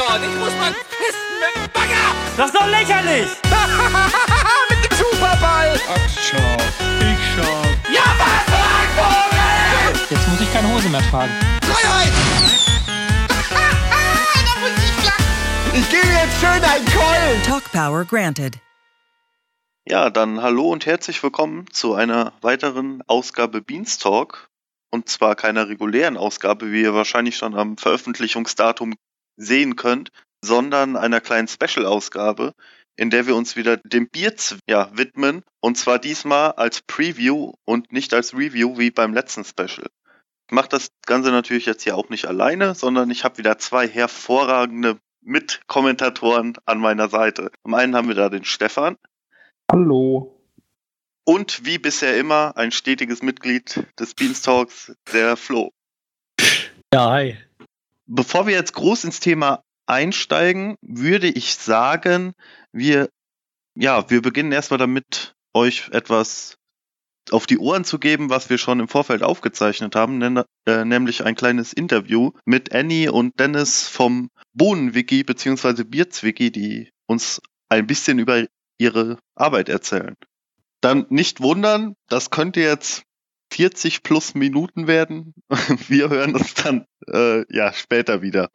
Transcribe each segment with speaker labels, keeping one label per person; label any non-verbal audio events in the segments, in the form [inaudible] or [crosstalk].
Speaker 1: dort. Ich muss mal pissen mit dem Bagger.
Speaker 2: Das ist doch lächerlich! [laughs]
Speaker 1: mit dem Superball.
Speaker 3: Ach, schau. Ich schau.
Speaker 1: Ja, was, Vogel?
Speaker 2: Jetzt muss ich keine Hose mehr tragen.
Speaker 1: Freiheit. [laughs] da muss ich lachen. Ich gebe jetzt schön einen Keulen.
Speaker 4: Talk Power granted.
Speaker 5: Ja, dann hallo und herzlich willkommen zu einer weiteren Ausgabe Beanstalk. Und zwar keiner regulären Ausgabe, wie ihr wahrscheinlich schon am Veröffentlichungsdatum sehen könnt, sondern einer kleinen Special-Ausgabe, in der wir uns wieder dem Bier ja, widmen. Und zwar diesmal als Preview und nicht als Review wie beim letzten Special. Ich mache das Ganze natürlich jetzt hier auch nicht alleine, sondern ich habe wieder zwei hervorragende Mitkommentatoren an meiner Seite. Zum einen haben wir da den Stefan.
Speaker 6: Hallo.
Speaker 5: Und wie bisher immer ein stetiges Mitglied des Beanstalks, der Flo.
Speaker 6: Ja, hi.
Speaker 5: Bevor wir jetzt groß ins Thema einsteigen, würde ich sagen, wir, ja, wir beginnen erstmal damit, euch etwas auf die Ohren zu geben, was wir schon im Vorfeld aufgezeichnet haben, äh, nämlich ein kleines Interview mit Annie und Dennis vom Bohnenwiki bzw. Bierzwiki, die uns ein bisschen über ihre Arbeit erzählen. Dann nicht wundern, das könnte jetzt 40 plus Minuten werden. [laughs] Wir hören uns dann äh, ja später wieder.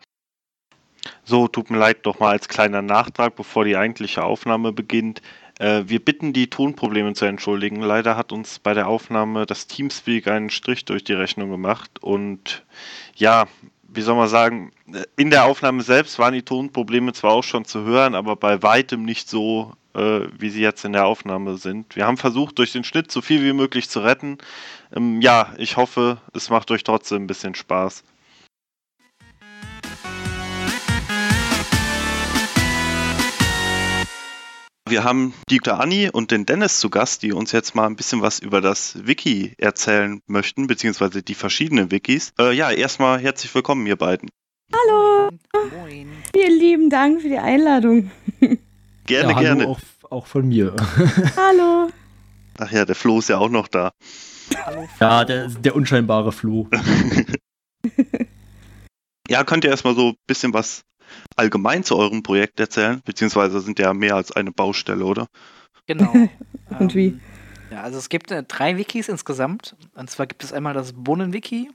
Speaker 5: So, tut mir leid, doch mal als kleiner Nachtrag, bevor die eigentliche Aufnahme beginnt. Äh, wir bitten die Tonprobleme zu entschuldigen. Leider hat uns bei der Aufnahme das Teamspeak einen Strich durch die Rechnung gemacht und ja, wie soll man sagen, in der Aufnahme selbst waren die Tonprobleme zwar auch schon zu hören, aber bei weitem nicht so, äh, wie sie jetzt in der Aufnahme sind. Wir haben versucht, durch den Schnitt so viel wie möglich zu retten. Ähm, ja, ich hoffe, es macht euch trotzdem ein bisschen Spaß. Wir haben die Anni und den Dennis zu Gast, die uns jetzt mal ein bisschen was über das Wiki erzählen möchten, beziehungsweise die verschiedenen Wikis. Äh, ja, erstmal herzlich willkommen, ihr beiden.
Speaker 7: Hallo.
Speaker 8: Moin.
Speaker 7: Vielen lieben Dank für die Einladung. [laughs]
Speaker 5: Gerne,
Speaker 6: ja, hallo
Speaker 5: gerne.
Speaker 6: Auch, auch von mir. [laughs]
Speaker 7: Hallo.
Speaker 5: Ach ja, der Flo ist ja auch noch da.
Speaker 6: Ja, der, der unscheinbare Flo. [laughs]
Speaker 5: Ja, könnt ihr erstmal so ein bisschen was allgemein zu eurem Projekt erzählen? Beziehungsweise sind ja mehr als eine Baustelle, oder?
Speaker 8: Genau. [laughs]
Speaker 7: Und wie?
Speaker 8: Ähm, Ja, also es gibt äh, drei Wikis insgesamt. Und zwar gibt es einmal das Bohnen-Wiki,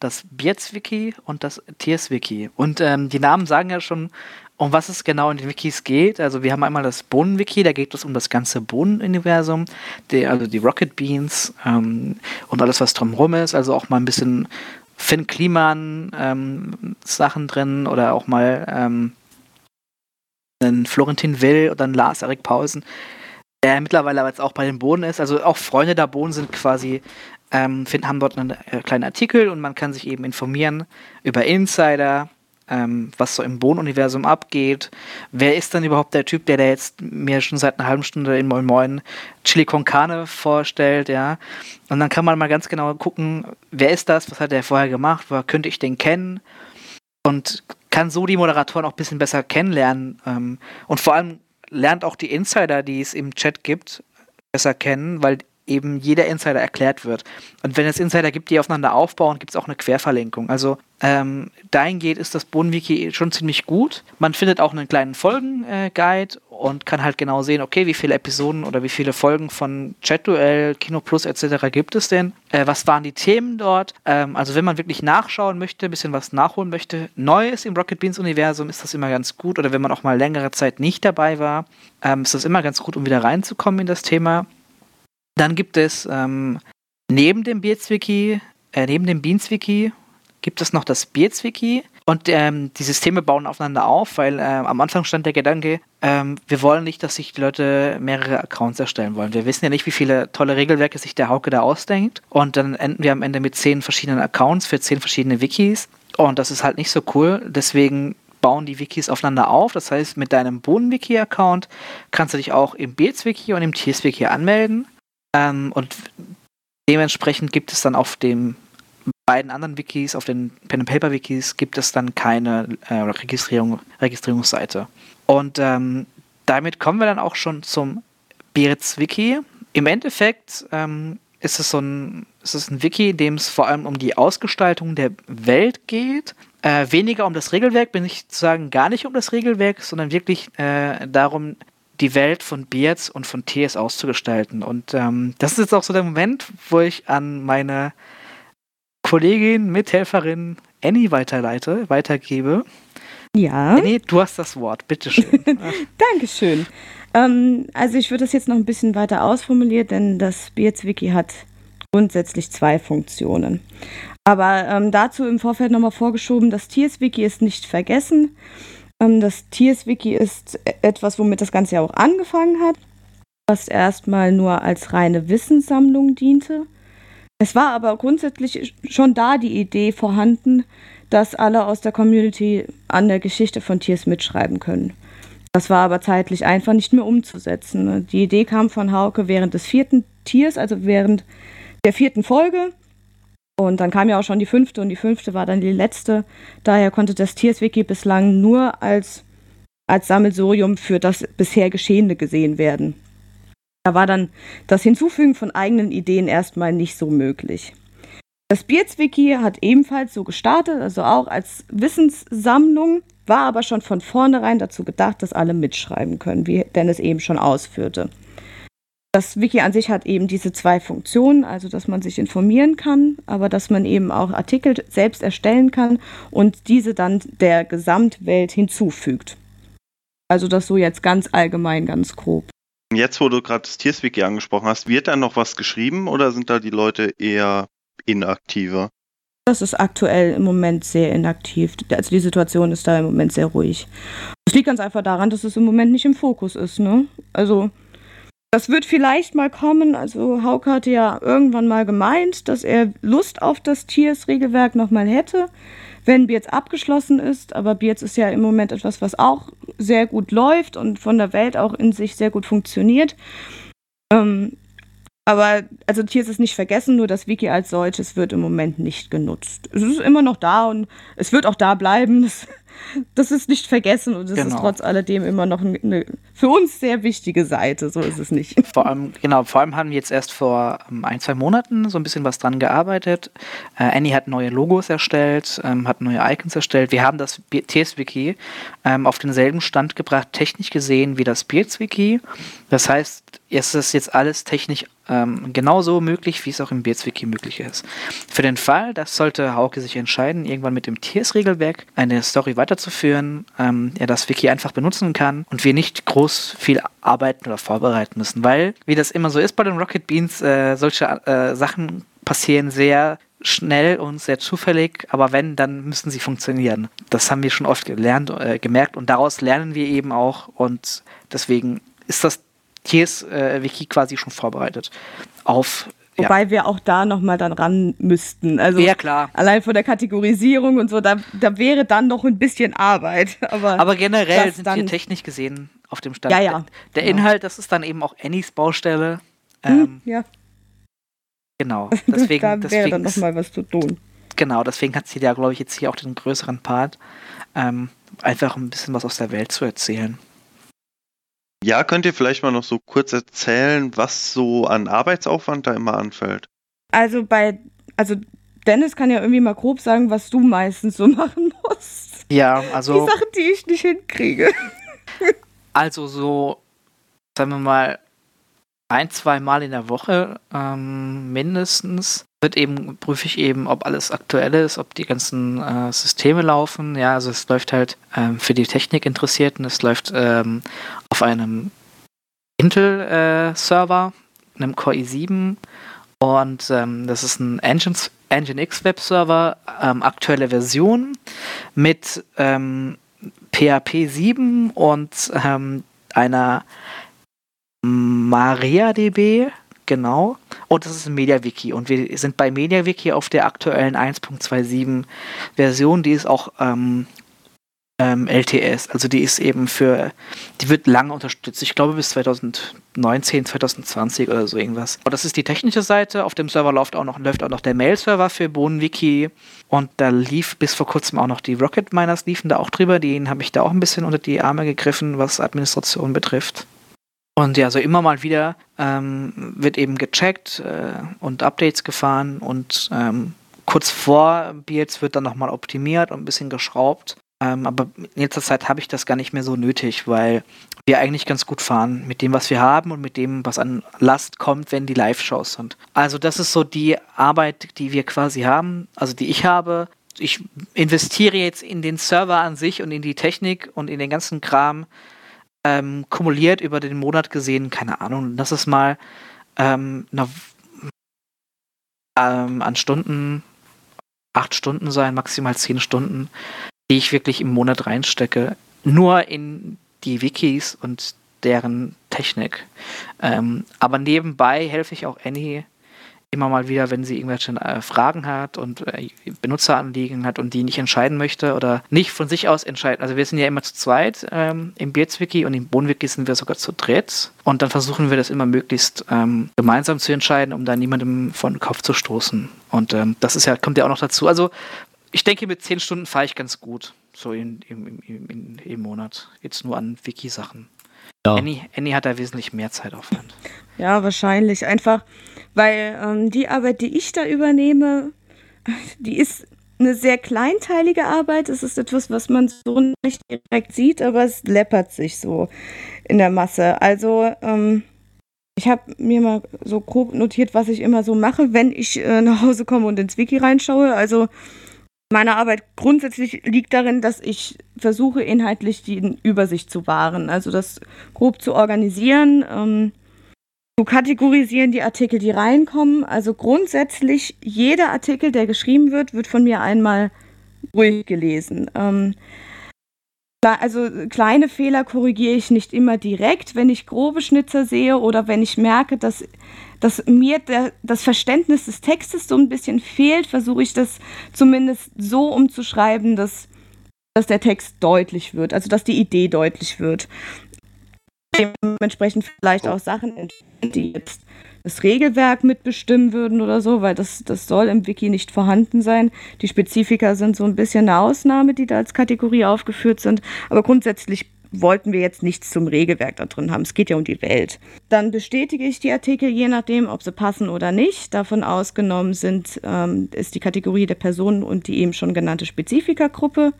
Speaker 8: das Bierz-Wiki und das Tiers-Wiki. Und ähm, die Namen sagen ja schon, um was es genau in den Wikis geht. Also wir haben einmal das Bohnen-Wiki, da geht es um das ganze Bohnen-Universum, also die Rocket Beans ähm, und alles, was drumherum ist. Also auch mal ein bisschen Finn Kliman ähm, Sachen drin oder auch mal ähm, einen Florentin Will oder einen Lars Erik Pausen, der mittlerweile aber jetzt auch bei den Bohnen ist. Also auch Freunde der Bohnen sind quasi, ähm, finden, haben dort einen äh, kleinen Artikel und man kann sich eben informieren über Insider, ähm, was so im Bohnenuniversum abgeht. Wer ist dann überhaupt der Typ, der da jetzt mir schon seit einer halben Stunde in Moin Moin Chili con Carne vorstellt, ja. Und dann kann man mal ganz genau gucken, wer ist das, was hat er vorher gemacht, woher könnte ich den kennen und kann so die Moderatoren auch ein bisschen besser kennenlernen. Ähm, und vor allem lernt auch die Insider, die es im Chat gibt, besser kennen, weil eben jeder Insider erklärt wird. Und wenn es Insider gibt, die aufeinander aufbauen, gibt es auch eine Querverlinkung. Also ähm, dahingehend ist das Bohnenwiki schon ziemlich gut. Man findet auch einen kleinen Folgen-Guide und kann halt genau sehen, okay, wie viele Episoden oder wie viele Folgen von Chat-Duell, Kino Plus etc. gibt es denn? Äh, was waren die Themen dort? Ähm, also wenn man wirklich nachschauen möchte, ein bisschen was nachholen möchte, Neues im Rocket Beans Universum, ist das immer ganz gut. Oder wenn man auch mal längere Zeit nicht dabei war, ähm, ist das immer ganz gut, um wieder reinzukommen in das Thema. Dann gibt es ähm, neben dem Beats-Wiki, äh, neben dem Beans-Wiki, gibt es noch das Beats-Wiki. Und ähm, die Systeme bauen aufeinander auf, weil äh, am Anfang stand der Gedanke, ähm, wir wollen nicht, dass sich die Leute mehrere Accounts erstellen wollen. Wir wissen ja nicht, wie viele tolle Regelwerke sich der Hauke da ausdenkt. Und dann enden wir am Ende mit zehn verschiedenen Accounts für zehn verschiedene Wikis. Und das ist halt nicht so cool. Deswegen bauen die Wikis aufeinander auf. Das heißt, mit deinem Bohnen-Wiki-Account kannst du dich auch im Beats-Wiki und im Tiers-Wiki anmelden. Ähm, und dementsprechend gibt es dann auf den beiden anderen Wikis, auf den Pen and Paper Wikis, gibt es dann keine äh, Registrierung, Registrierungsseite. Und ähm, damit kommen wir dann auch schon zum Beretz Wiki. Im Endeffekt ähm, ist es so ein, ist es ein Wiki, in dem es vor allem um die Ausgestaltung der Welt geht. Äh, weniger um das Regelwerk, bin ich zu sagen, gar nicht um das Regelwerk, sondern wirklich äh, darum, die Welt von Beards und von TS auszugestalten. Und ähm, das ist jetzt auch so der Moment, wo ich an meine Kollegin, Mithelferin Annie weiterleite, weitergebe.
Speaker 7: Ja.
Speaker 8: Annie, du hast das Wort, bitteschön. [laughs]
Speaker 7: Dankeschön. Ähm, also ich würde das jetzt noch ein bisschen weiter ausformulieren, denn das Beards-Wiki hat grundsätzlich zwei Funktionen. Aber ähm, dazu im Vorfeld nochmal vorgeschoben, das Tiers-Wiki ist nicht vergessen. Ähm, das Tiers-Wiki ist etwas, womit das Ganze ja auch angefangen hat, was erstmal nur als reine Wissenssammlung diente. Es war aber grundsätzlich schon da die Idee vorhanden, dass alle aus der Community an der Geschichte von Tiers mitschreiben können. Das war aber zeitlich einfach nicht mehr umzusetzen. Die Idee kam von Hauke während des vierten Tiers, also während der vierten Folge. Und dann kam ja auch schon die fünfte und die fünfte war dann die letzte. Daher konnte das Tiers-Wiki bislang nur als, als Sammelsurium für das bisher Geschehene gesehen werden. Da war dann das Hinzufügen von eigenen Ideen erstmal nicht so möglich. Das Beards-Wiki hat ebenfalls so gestartet, also auch als Wissenssammlung, war aber schon von vornherein dazu gedacht, dass alle mitschreiben können, wie Dennis eben schon ausführte. Das Wiki an sich hat eben diese zwei Funktionen, also dass man sich informieren kann, aber dass man eben auch Artikel selbst erstellen kann und diese dann der Gesamtwelt hinzufügt. Also das so jetzt ganz allgemein, ganz grob.
Speaker 5: Jetzt, wo du gerade das Tierswiki angesprochen hast, wird da noch was geschrieben oder sind da die Leute eher inaktiver?
Speaker 7: Das ist aktuell im Moment sehr inaktiv. Also die Situation ist da im Moment sehr ruhig. Es liegt ganz einfach daran, dass es im Moment nicht im Fokus ist. Ne? Also das wird vielleicht mal kommen. Also Hauke hatte ja irgendwann mal gemeint, dass er Lust auf das Tiers-Regelwerk nochmal hätte, wenn Beards abgeschlossen ist. Aber Beards ist ja im Moment etwas, was auch sehr gut läuft und von der Welt auch in sich sehr gut funktioniert. Ähm, aber also Tiers ist nicht vergessen, nur das Wiki als solches wird im Moment nicht genutzt. Es ist immer noch da und es wird auch da bleiben. [laughs] Das, das ist nicht vergessen und es genau. ist trotz alledem immer noch eine für uns sehr wichtige Seite. So ist es nicht.
Speaker 8: Vor allem, genau, vor allem haben wir jetzt erst vor ähm, ein, zwei Monaten so ein bisschen was dran gearbeitet. Äh, Annie hat neue Logos erstellt, ähm, hat neue Icons erstellt. Wir haben das TS-Wiki ähm, auf denselben Stand gebracht, technisch gesehen, wie das Beards-Wiki. Das heißt, es ist jetzt alles technisch ähm, genauso möglich, wie es auch im Beards-Wiki möglich ist. Für den Fall, das sollte Hauke sich entscheiden, irgendwann mit dem Tiers-Regelwerk eine Story weiterzuführen, ähm, er das Wiki einfach benutzen kann und wir nicht groß viel arbeiten oder vorbereiten müssen, weil, wie das immer so ist bei den Rocket Beans, äh, solche äh, Sachen passieren sehr schnell und sehr zufällig, aber wenn, dann müssen sie funktionieren. Das haben wir schon oft gelernt, äh, gemerkt und daraus lernen wir eben auch und deswegen ist das Tiers äh, Wiki quasi schon vorbereitet auf
Speaker 7: Wobei ja. wir auch da nochmal dann ran müssten. Also
Speaker 8: ja, klar.
Speaker 7: Allein von der Kategorisierung und so, da, da wäre dann noch ein bisschen Arbeit. [laughs] Aber,
Speaker 8: aber generell sind wir technisch gesehen auf dem Stand.
Speaker 7: Ja, ja.
Speaker 8: Der genau. Inhalt, das ist dann eben auch Annies Baustelle. Hm,
Speaker 7: ähm, ja.
Speaker 8: Genau. [laughs] Deswegen,
Speaker 7: da wäre
Speaker 8: deswegen
Speaker 7: dann nochmal was zu tun.
Speaker 8: Genau, deswegen hat sie da, glaube ich, jetzt hier auch den größeren Part. Ähm, einfach ein bisschen was aus der Welt zu erzählen.
Speaker 5: Ja, könnt ihr vielleicht mal noch so kurz erzählen, was so an Arbeitsaufwand da immer anfällt?
Speaker 7: Also bei, also Dennis kann ja irgendwie mal grob sagen, was du meistens so [laughs] machen musst.
Speaker 8: Ja, also.
Speaker 7: Die Sachen, die ich nicht hinkriege. [laughs]
Speaker 8: Also so, sagen wir mal, ein, zwei Mal in der Woche ähm, mindestens wird eben, prüfe ich eben, ob alles aktuell ist, ob die ganzen äh, Systeme laufen. Ja, also es läuft halt ähm, für die Technikinteressierten, es läuft ähm, auf einem Intel-Server, äh, einem Core i7 und ähm, das ist ein Engines, Nginx Web-Server, ähm, aktuelle Version mit PHP 7 und ähm, einer MariaDB, genau. Und das ist ein MediaWiki. Und wir sind bei MediaWiki auf der aktuellen 1.27 Version, die ist auch ähm, ähm, LTS. Also die ist eben für, die wird lange unterstützt. Ich glaube bis 2019, 2020 oder so irgendwas. Und das ist die technische Seite. Auf dem Server läuft auch noch, läuft auch noch der Mail-Server für BohnenWiki. Und da lief bis vor kurzem auch noch die Rocket Miners liefen da auch drüber. Den habe ich da auch ein bisschen unter die Arme gegriffen, was Administration betrifft. Und ja, so immer mal wieder ähm, wird eben gecheckt äh, und Updates gefahren und ähm, kurz vor Builds wird dann nochmal optimiert und ein bisschen geschraubt. Ähm, aber in letzter Zeit habe ich das gar nicht mehr so nötig, weil wir eigentlich ganz gut fahren mit dem, was wir haben und mit dem, was an Last kommt, wenn die Live-Shows sind. Also das ist so die Arbeit, die wir quasi haben, also die ich habe. Ich investiere jetzt in den Server an sich und in die Technik und in den ganzen Kram, ähm, kumuliert über den Monat gesehen, keine Ahnung, das ist mal ähm, eine, ähm, an Stunden, acht Stunden sein, maximal zehn Stunden, die ich wirklich im Monat reinstecke. Nur in die Wikis und deren Technik. Ähm, aber nebenbei helfe ich auch Annie immer mal wieder, wenn sie irgendwelche äh, Fragen hat und äh, Benutzeranliegen hat und die nicht entscheiden möchte oder nicht von sich aus entscheiden. Also wir sind ja immer zu zweit ähm, im Beards-Wiki und im Bohnenwiki sind wir sogar zu dritt. Und dann versuchen wir das immer möglichst ähm, gemeinsam zu entscheiden, um da niemandem von Kopf zu stoßen. Und ähm, das ist ja, kommt ja auch noch dazu. Also ich denke, mit zehn Stunden fahre ich ganz gut. So in, im, im, im Monat. Jetzt nur an Wiki-Sachen. Ja. Annie, Annie hat da wesentlich mehr Zeitaufwand.
Speaker 7: Ja, wahrscheinlich. Einfach, weil ähm, die Arbeit, die ich da übernehme, die ist eine sehr kleinteilige Arbeit. Es ist etwas, was man so nicht direkt sieht, aber es läppert sich so in der Masse. Also, ähm, ich habe mir mal so grob notiert, was ich immer so mache, wenn ich äh, nach Hause komme und ins Wiki reinschaue. Also, meine Arbeit grundsätzlich liegt darin, dass ich versuche, inhaltlich die Übersicht zu wahren. Also, das grob zu organisieren. Ähm, zu kategorisieren die Artikel, die reinkommen. Also grundsätzlich jeder Artikel, der geschrieben wird, wird von mir einmal durchgelesen. Ähm, also kleine Fehler korrigiere ich nicht immer direkt, wenn ich grobe Schnitzer sehe oder wenn ich merke, dass, dass mir der, das Verständnis des Textes so ein bisschen fehlt, versuche ich das zumindest so umzuschreiben, dass, dass der Text deutlich wird, also dass die Idee deutlich wird dementsprechend vielleicht auch Sachen die jetzt das Regelwerk mitbestimmen würden oder so, weil das, das soll im Wiki nicht vorhanden sein. Die Spezifika sind so ein bisschen eine Ausnahme, die da als Kategorie aufgeführt sind. Aber grundsätzlich wollten wir jetzt nichts zum Regelwerk da drin haben. Es geht ja um die Welt. Dann bestätige ich die Artikel, je nachdem, ob sie passen oder nicht. Davon ausgenommen sind, ähm, ist die Kategorie der Personen und die eben schon genannte Spezifika-Gruppe.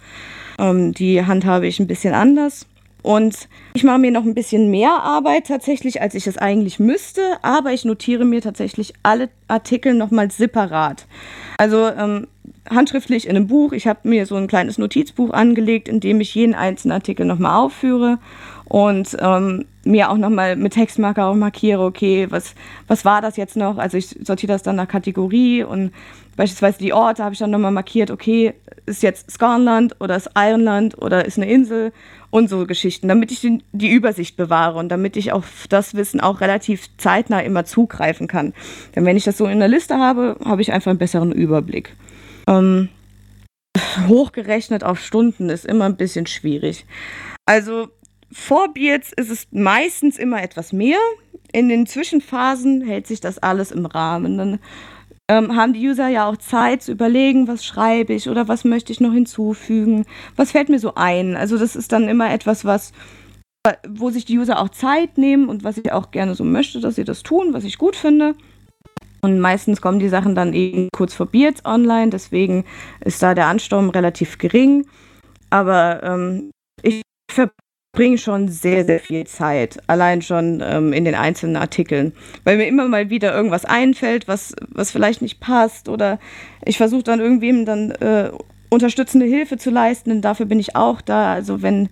Speaker 7: Ähm, die handhabe ich ein bisschen anders. Und ich mache mir noch ein bisschen mehr Arbeit tatsächlich, als ich es eigentlich müsste, aber ich notiere mir tatsächlich alle Artikel nochmal separat. Also ähm, handschriftlich in einem Buch. Ich habe mir so ein kleines Notizbuch angelegt, in dem ich jeden einzelnen Artikel nochmal aufführe und ähm, mir auch nochmal mit Textmarker auch markiere, okay, was, was war das jetzt noch? Also ich sortiere das dann nach Kategorie und beispielsweise die Orte habe ich dann nochmal markiert, okay, ist jetzt Scornland oder ist Ironland oder ist eine Insel und so Geschichten, damit ich die, Übersicht bewahre und damit ich auf das Wissen auch relativ zeitnah immer zugreifen kann. Denn wenn ich das so in der Liste habe, habe ich einfach einen besseren Überblick. Ähm, hochgerechnet auf Stunden ist immer ein bisschen schwierig. Also vor Beards ist es meistens immer etwas mehr. In den Zwischenphasen hält sich das alles im Rahmen. Dann ähm, haben die User ja auch Zeit zu überlegen, was schreibe ich oder was möchte ich noch hinzufügen, was fällt mir so ein. Also das ist dann immer etwas, was wo sich die User auch Zeit nehmen und was ich auch gerne so möchte, dass sie das tun, was ich gut finde. Und meistens kommen die Sachen dann eben kurz vor Beards online, deswegen ist da der Ansturm relativ gering. Aber ähm, ich verbringe schon sehr, sehr viel Zeit, allein schon ähm, in den einzelnen Artikeln, weil mir immer mal wieder irgendwas einfällt, was, was vielleicht nicht passt oder ich versuche dann irgendwem dann äh, unterstützende Hilfe zu leisten, denn dafür bin ich auch da. Also wenn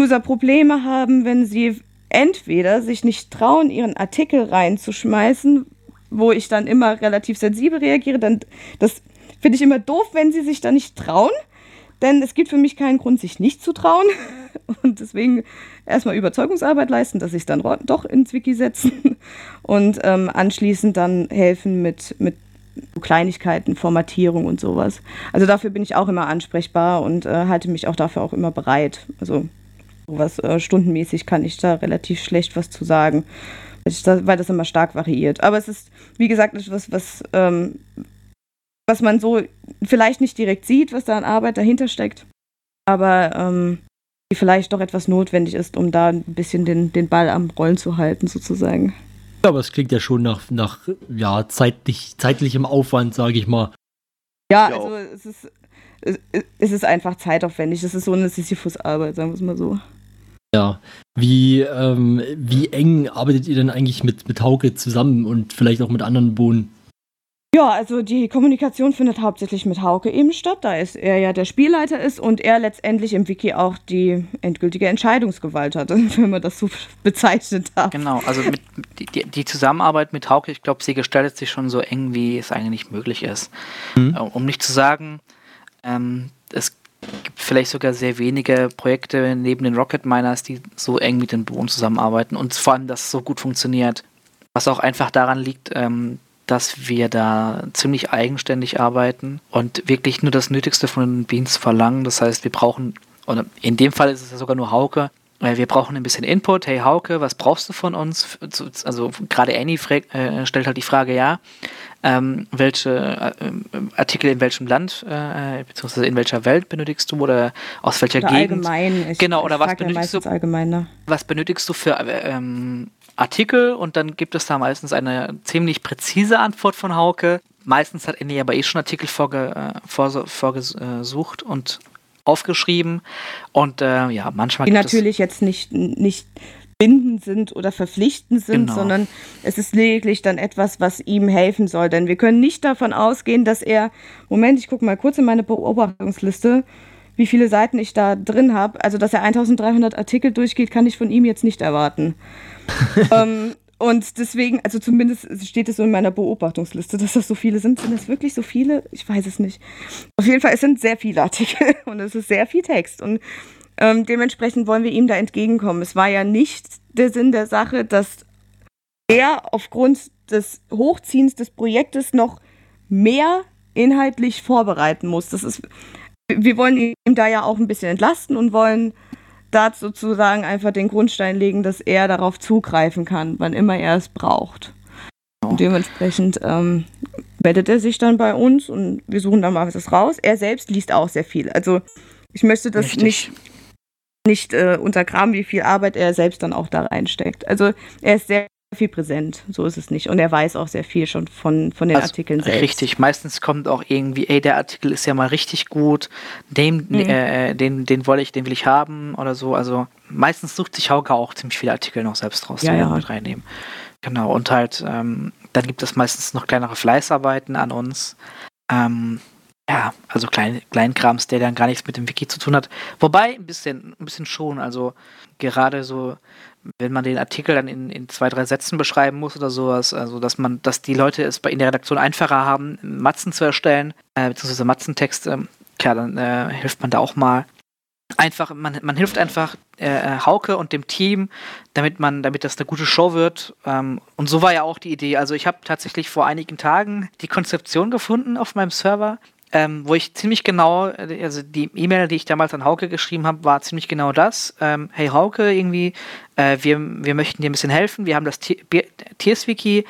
Speaker 7: User Probleme haben, wenn sie entweder sich nicht trauen, ihren Artikel reinzuschmeißen, wo ich dann immer relativ sensibel reagiere, dann das finde ich immer doof, wenn sie sich da nicht trauen. Denn es gibt für mich keinen Grund, sich nicht zu trauen. [laughs] Und deswegen erstmal Überzeugungsarbeit leisten, dass es dann doch ins Wiki setzen [laughs] und ähm, anschließend dann helfen mit, mit Kleinigkeiten, Formatierung und sowas. Also dafür bin ich auch immer ansprechbar und äh, halte mich auch dafür auch immer bereit. Also sowas äh, stundenmäßig kann ich da relativ schlecht was zu sagen, weil das immer stark variiert. Aber es ist, wie gesagt, etwas, was ähm, was man so vielleicht nicht direkt sieht, was da an Arbeit dahinter steckt. Aber ähm, die vielleicht doch etwas notwendig ist, um da ein bisschen den, den Ball am Rollen zu halten, sozusagen.
Speaker 6: Ja, aber es klingt ja schon nach, nach ja, zeitlich, zeitlichem Aufwand, sage ich mal.
Speaker 7: Ja, ja, also es ist, es, ist einfach zeitaufwendig. Es ist so eine Sisyphus-Arbeit, sagen wir es mal so.
Speaker 6: Ja, wie, ähm, wie eng arbeitet ihr denn eigentlich mit, mit Hauke zusammen und vielleicht auch mit anderen Bohnen?
Speaker 7: Ja, also die Kommunikation findet hauptsächlich mit Hauke eben statt, da ist er ja der Spielleiter ist und er letztendlich im Wiki auch die endgültige Entscheidungsgewalt hat, [laughs] wenn man das so bezeichnet hat.
Speaker 8: Genau, also mit, die, die, Zusammenarbeit mit Hauke, ich glaube, sie gestaltet sich schon so eng, wie es eigentlich möglich ist. Mhm. Um nicht zu sagen, ähm, es gibt vielleicht sogar sehr wenige Projekte neben den Rocket Miners, die so eng mit den Bohnen zusammenarbeiten und vor allem, dass es so gut funktioniert. Was auch einfach daran liegt, ähm, dass wir da ziemlich eigenständig arbeiten und wirklich nur das Nötigste von den Beans verlangen. Das heißt, wir brauchen, oder in dem Fall ist es ja sogar nur Hauke, wir brauchen ein bisschen Input. Hey Hauke, was brauchst du von uns? Also gerade Annie äh, stellt halt die Frage, ja, ähm, welche äh, Artikel in welchem Land äh, beziehungsweise in welcher Welt benötigst du oder aus welcher
Speaker 7: oder
Speaker 8: Gegend?
Speaker 7: Allgemein. Ich,
Speaker 8: genau, oder was benötigst du?
Speaker 7: Allgemein, ne?
Speaker 8: Was benötigst du für ähm, Artikel und dann gibt es da meistens eine ziemlich präzise Antwort von Hauke. Meistens hat Annie aber eh schon Artikel vorge, äh, vorgesucht und aufgeschrieben. Und äh, ja, manchmal.
Speaker 7: Die natürlich jetzt nicht, nicht bindend sind oder verpflichtend sind, genau. sondern es ist lediglich dann etwas, was ihm helfen soll. Denn wir können nicht davon ausgehen, dass er, Moment, ich gucke mal kurz in meine Beobachtungsliste, wie viele Seiten ich da drin habe. Also, dass er 1300 Artikel durchgeht, kann ich von ihm jetzt nicht erwarten. [laughs] ähm, und deswegen, also zumindest steht es so in meiner Beobachtungsliste, dass das so viele sind. Sind das wirklich so viele? Ich weiß es nicht. Auf jeden Fall, es sind sehr viele Artikel [laughs] und es ist sehr viel Text. Und ähm, dementsprechend wollen wir ihm da entgegenkommen. Es war ja nicht der Sinn der Sache, dass er aufgrund des Hochziehens des Projektes noch mehr inhaltlich vorbereiten muss. Das ist, wir wollen ihm da ja auch ein bisschen entlasten und wollen da sozusagen einfach den Grundstein legen, dass er darauf zugreifen kann, wann immer er es braucht. Und dementsprechend ähm, meldet er sich dann bei uns und wir suchen dann mal was raus. Er selbst liest auch sehr viel. Also ich möchte das Richtig. nicht, nicht äh, untergraben, wie viel Arbeit er selbst dann auch da reinsteckt. Also er ist sehr viel präsent, so ist es nicht. Und er weiß auch sehr viel schon von, von den also, Artikeln selbst.
Speaker 8: Richtig, meistens kommt auch irgendwie, ey, der Artikel ist ja mal richtig gut, den, mhm. äh, den, den wollte ich, den will ich haben oder so. Also meistens sucht sich Hauke auch ziemlich viele Artikel noch selbst raus,
Speaker 7: ja, die wir ja.
Speaker 8: mit reinnehmen. Genau, und halt, ähm, dann gibt es meistens noch kleinere Fleißarbeiten an uns. Ähm, ja, also klein, Kleinkrams, der dann gar nichts mit dem Wiki zu tun hat. Wobei, ein bisschen, ein bisschen schon. Also gerade so wenn man den Artikel dann in, in zwei, drei Sätzen beschreiben muss oder sowas, also dass man, dass die Leute es bei in der Redaktion einfacher haben, Matzen zu erstellen, äh, beziehungsweise Matzentexte, klar, dann äh, hilft man da auch mal. Einfach, man, man hilft einfach äh, äh, Hauke und dem Team, damit man, damit das eine gute Show wird. Ähm, und so war ja auch die Idee. Also ich habe tatsächlich vor einigen Tagen die Konzeption gefunden auf meinem Server ähm, wo ich ziemlich genau, also die E-Mail, die ich damals an Hauke geschrieben habe, war ziemlich genau das. Ähm, hey Hauke, irgendwie, äh, wir, wir möchten dir ein bisschen helfen. Wir haben das Tierswiki.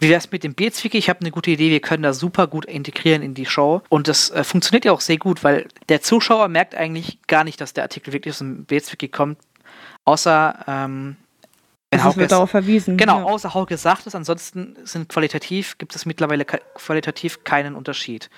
Speaker 8: Wie wäre es mit dem Beatswiki? Ich habe eine gute Idee, wir können das super gut integrieren in die Show. Und das äh, funktioniert ja auch sehr gut, weil der Zuschauer merkt eigentlich gar nicht, dass der Artikel wirklich aus dem Beatswiki kommt, außer ähm,
Speaker 7: wenn Hauke wird darauf verwiesen.
Speaker 8: Genau, ja. außer Hauke sagt es, ansonsten sind qualitativ, gibt es mittlerweile qualitativ keinen Unterschied.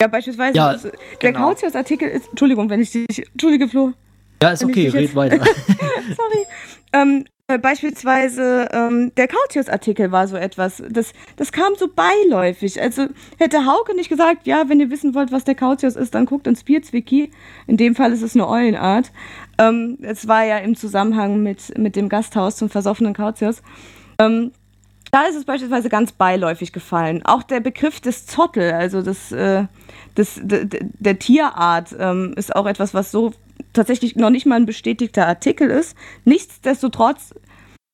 Speaker 7: Ja, beispielsweise, ja, also, der genau. Kautius-Artikel ist. Entschuldigung, wenn ich dich. Entschuldige, Flo.
Speaker 6: Ja, ist okay, red weiter. [laughs]
Speaker 7: Sorry. Ähm, äh, beispielsweise, ähm, der Kautius-Artikel war so etwas, das, das kam so beiläufig. Also hätte Hauke nicht gesagt, ja, wenn ihr wissen wollt, was der Kautius ist, dann guckt ins Bierzwiki. In dem Fall ist es eine Eulenart. Ähm, es war ja im Zusammenhang mit, mit dem Gasthaus zum versoffenen Kautius. Ähm, da ist es beispielsweise ganz beiläufig gefallen. Auch der Begriff des Zottel, also des, äh, des, de, de, der Tierart, ähm, ist auch etwas, was so tatsächlich noch nicht mal ein bestätigter Artikel ist. Nichtsdestotrotz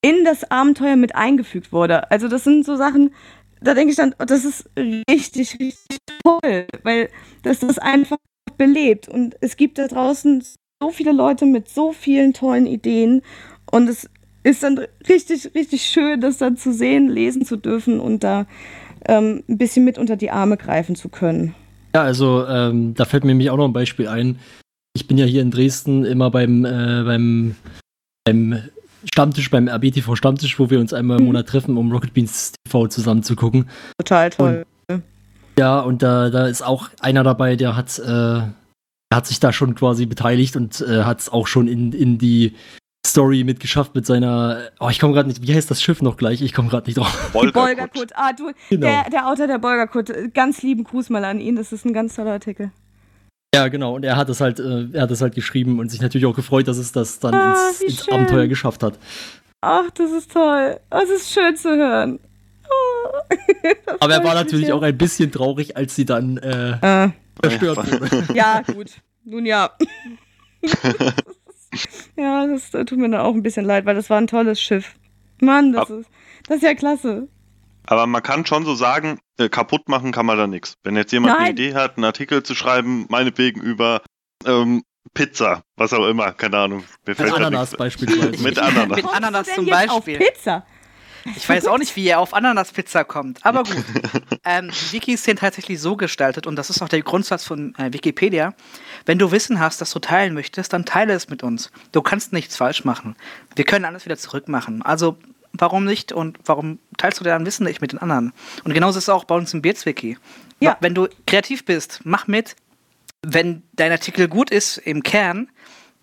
Speaker 7: in das Abenteuer mit eingefügt wurde. Also das sind so Sachen, da denke ich dann, oh, das ist richtig, richtig toll, weil das das einfach belebt. Und es gibt da draußen so viele Leute mit so vielen tollen Ideen und es ist dann richtig, richtig schön, das dann zu sehen, lesen zu dürfen und da ähm, ein bisschen mit unter die Arme greifen zu können.
Speaker 6: Ja, also ähm, da fällt mir nämlich auch noch ein Beispiel ein. ich bin ja hier in Dresden immer beim, äh, beim, beim Stammtisch, beim RBTV Stammtisch, wo wir uns einmal im
Speaker 7: Mhm.
Speaker 6: Monat treffen, um Rocket Beans TV zusammen zu gucken.
Speaker 7: Total toll.
Speaker 6: Ja, und da, da ist auch einer dabei, der hat, äh, der hat sich da schon quasi beteiligt und äh, hat es auch schon in, in die Story mitgeschafft mit seiner, oh, ich komme gerade nicht, wie heißt das Schiff noch gleich? Ich komme gerade nicht drauf.
Speaker 7: Bolgerkut. Ah, du,
Speaker 6: Genau.
Speaker 7: der, der Autor der Bolgerkut. Ganz lieben Gruß mal an ihn. Das ist ein ganz toller Artikel.
Speaker 6: Ja, genau, und er hat es halt, äh, er hat es halt geschrieben und sich natürlich auch gefreut, dass es das dann
Speaker 7: Ah,
Speaker 6: ins, ins. Abenteuer geschafft hat.
Speaker 7: Ach, das ist toll. Es ist schön zu hören. Oh. Das [laughs]
Speaker 6: Aber er war natürlich auch ein bisschen traurig, als sie dann äh,
Speaker 7: Äh,
Speaker 6: zerstört wurde.
Speaker 7: ja, gut. Nun ja. [laughs] ja, das tut mir dann auch ein bisschen leid, weil das war ein tolles Schiff. Mann, das
Speaker 5: Ab-
Speaker 7: ist, das ist ja klasse.
Speaker 5: Aber man kann schon so sagen, äh, kaputt machen kann man da nichts. Wenn jetzt jemand eine
Speaker 7: Nein.
Speaker 5: Idee hat, einen Artikel zu schreiben, meinetwegen über ähm, Pizza, was auch immer, keine Ahnung. Mir
Speaker 6: Mit
Speaker 5: fällt grad
Speaker 6: Ananas
Speaker 5: nichts-
Speaker 6: beispielsweise.
Speaker 5: Mit Ananas.
Speaker 8: Mit Ananas zum
Speaker 7: jetzt auf
Speaker 8: Beispiel.
Speaker 7: Pizza.
Speaker 8: Ich weiß auch nicht, wie er auf Ananaspizza kommt, aber gut. [laughs] ähm, die Wikis sind tatsächlich so gestaltet und das ist auch der Grundsatz von äh, Wikipedia. Wenn du Wissen hast, das du teilen möchtest, dann teile es mit uns. Du kannst nichts falsch machen. Wir können alles wieder zurückmachen. Also warum nicht und warum teilst du dein Wissen nicht mit den anderen? Und genauso ist es auch bei uns im Beards-Wiki.
Speaker 7: Ja.
Speaker 8: Wenn du kreativ bist, mach mit. Wenn dein Artikel gut ist im Kern,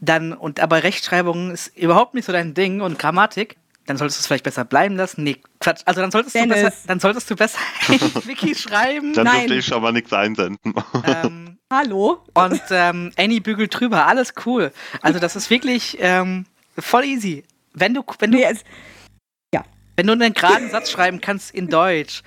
Speaker 8: dann und aber Rechtschreibung ist überhaupt nicht so dein Ding und Grammatik, dann solltest du es vielleicht besser bleiben lassen. Nee, Quatsch. Also dann solltest du
Speaker 7: Dennis.
Speaker 8: besser, dann solltest du besser [laughs] Wiki schreiben.
Speaker 5: Dann
Speaker 7: Nein.
Speaker 5: dürfte ich schon mal nichts einsenden.
Speaker 8: ähm, [laughs]
Speaker 7: Hallo?
Speaker 8: und ähm, Annie bügelt drüber, alles cool. Also das ist wirklich ähm, voll easy. Wenn du, wenn du,
Speaker 7: Nee, es,
Speaker 8: wenn du einen geraden Satz schreiben kannst in Deutsch,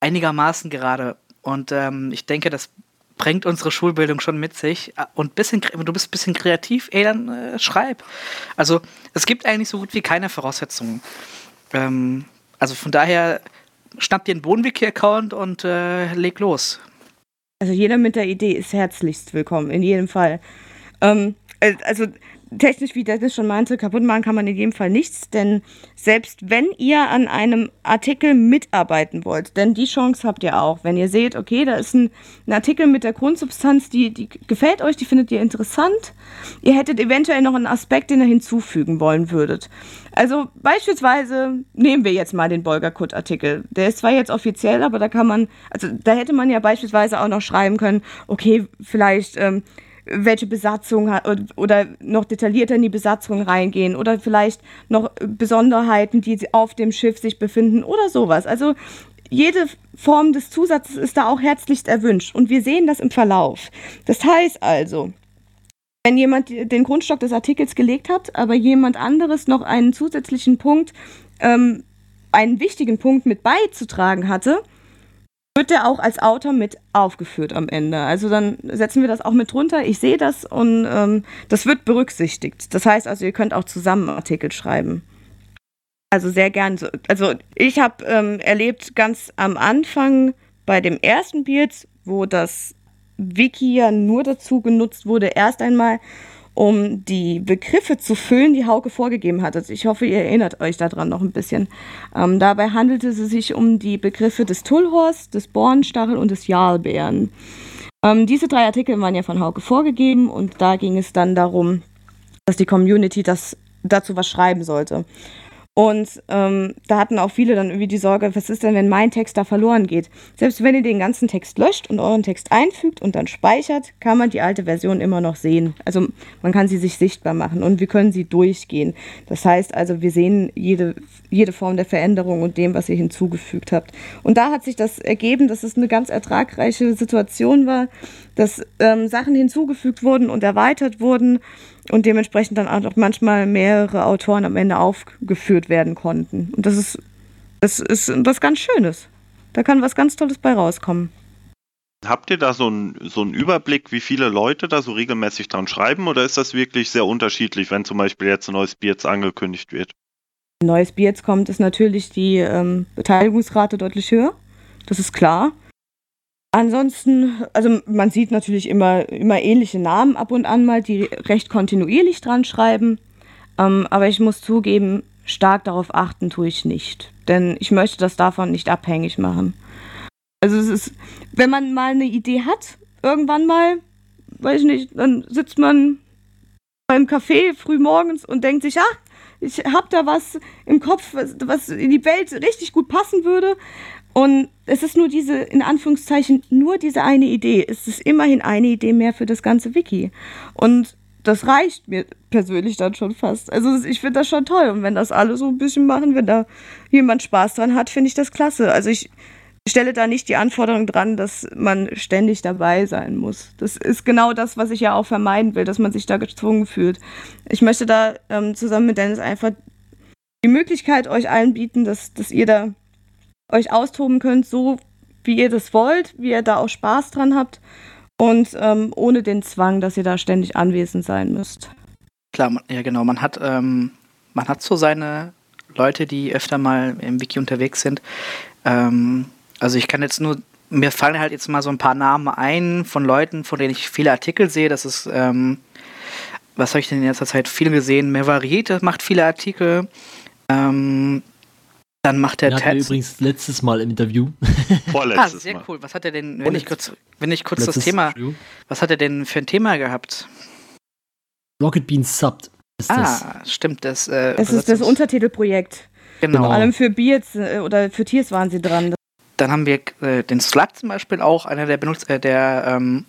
Speaker 8: einigermaßen gerade. Und ähm, ich denke, das bringt unsere Schulbildung schon mit sich. Und bisschen, du bist ein bisschen kreativ, ey, dann äh, schreib. Also es gibt eigentlich so gut wie keine Voraussetzungen. Ähm, also von daher schnapp dir einen Bodenwiki-Account und äh, leg los.
Speaker 7: also jeder mit der Idee ist herzlichst willkommen, in jedem Fall. Ähm, äh, also technisch, wie Dennis schon meinte, kaputt machen kann man in jedem Fall nichts, denn selbst wenn ihr an einem Artikel mitarbeiten wollt, denn die Chance habt ihr auch, wenn ihr seht, okay, da ist ein, ein Artikel mit der Grundsubstanz, die, die gefällt euch, die findet ihr interessant, ihr hättet eventuell noch einen Aspekt, den ihr hinzufügen wollen würdet. Also beispielsweise nehmen wir jetzt mal den Bolgerkut-Artikel. Der ist zwar jetzt offiziell, aber da kann man, also da hätte man ja beispielsweise auch noch schreiben können, okay, vielleicht ähm, welche Besatzung oder noch detaillierter in die Besatzung reingehen oder vielleicht noch Besonderheiten, die auf dem Schiff sich befinden oder sowas. Also jede Form des Zusatzes ist da auch herzlichst erwünscht und wir sehen das im Verlauf. Das heißt also, wenn jemand den Grundstock des Artikels gelegt hat, aber jemand anderes noch einen zusätzlichen Punkt, ähm, einen wichtigen Punkt mit beizutragen hatte, wird der auch als Autor mit aufgeführt am Ende. Also dann setzen wir das auch mit drunter. Ich sehe das und ähm, das wird berücksichtigt. Das heißt also, ihr könnt auch zusammen Artikel schreiben. Also sehr gern. so- Also ich habe ähm, erlebt ganz am Anfang bei dem ersten Beards, wo das Wiki ja nur dazu genutzt wurde, erst einmal um die Begriffe zu füllen, die Hauke vorgegeben hat. Also ich hoffe, ihr erinnert euch daran noch ein bisschen. Ähm, dabei handelte es sich um die Begriffe des Tullhorst, des Bornstachel und des Jarlbären. Ähm, diese drei Artikel waren ja von Hauke vorgegeben und da ging es dann darum, dass die Community das dazu was schreiben sollte. Und ähm, da hatten auch viele dann irgendwie die Sorge, was ist denn, wenn mein Text da verloren geht? Selbst wenn ihr den ganzen Text löscht und euren Text einfügt und dann speichert, kann man die alte Version immer noch sehen. Also man kann sie sich sichtbar machen und wir können sie durchgehen. Das heißt also, wir sehen jede, jede Form der Veränderung und dem, was ihr hinzugefügt habt. Und da hat sich das ergeben, dass es eine ganz ertragreiche Situation war, dass ähm, Sachen hinzugefügt wurden und erweitert wurden und dementsprechend dann auch manchmal mehrere Autoren am Ende aufgeführt werden konnten. Und das ist, das ist was ganz Schönes. Da kann was ganz Tolles bei rauskommen.
Speaker 5: Habt ihr da so einen so einen Überblick, wie viele Leute da so regelmäßig dran schreiben oder ist das wirklich sehr unterschiedlich, wenn zum Beispiel jetzt ein neues Bier jetzt angekündigt wird?
Speaker 7: Ein neues Bier jetzt kommt, ist natürlich die ähm, Beteiligungsrate deutlich höher. Das ist klar. Ansonsten, also man sieht natürlich immer, immer ähnliche Namen ab und an mal, die recht kontinuierlich dran schreiben. Ähm, aber ich muss zugeben, stark darauf achten tue ich nicht. Denn ich möchte das davon nicht abhängig machen. Also es ist, wenn man mal eine Idee hat, irgendwann mal, weiß ich nicht, dann sitzt man beim Café früh morgens und denkt sich, ach, ich hab da was im Kopf, was, was in die Welt richtig gut passen würde. Und es ist nur diese, in Anführungszeichen, nur diese eine Idee. Es ist immerhin eine Idee mehr für das ganze Wiki. Und das reicht mir persönlich dann schon fast. Also ich finde das schon toll. Und wenn das alle so ein bisschen machen, wenn da jemand Spaß dran hat, finde ich das klasse. Also ich stelle da nicht die Anforderung dran, dass man ständig dabei sein muss. Das ist genau das, was ich ja auch vermeiden will, dass man sich da gezwungen fühlt. Ich möchte da ähm, zusammen mit Dennis einfach die Möglichkeit euch allen bieten, dass, dass ihr da euch austoben könnt, so wie ihr das wollt, wie ihr da auch Spaß dran habt und ähm, ohne den Zwang, dass ihr da ständig anwesend sein müsst.
Speaker 8: Klar, man, ja genau, man hat, ähm, man hat so seine Leute, die öfter mal im Wiki unterwegs sind. Ähm, also ich kann jetzt nur, mir fallen halt jetzt mal so ein paar Namen ein von Leuten, von denen ich viele Artikel sehe. Das ist, ähm, was habe ich denn in letzter Zeit viel gesehen? Mevariete macht viele Artikel. Ähm, dann macht der
Speaker 6: Ted. übrigens letztes Mal im Interview. [laughs]
Speaker 8: Vorletztes ah, sehr Mal. cool. Was hat er denn, wenn ich kurz, wenn ich kurz das Thema, Interview. was hat er denn für ein Thema gehabt?
Speaker 6: Rocket Beans Subbed.
Speaker 8: Ist ah, das. stimmt. Das, äh,
Speaker 7: es ist das Untertitelprojekt. Genau. Vor allem für Beards äh, oder für Tiers waren sie dran.
Speaker 8: Dann haben wir äh, den Slack zum Beispiel auch, einer der Benutzer, äh, der ähm,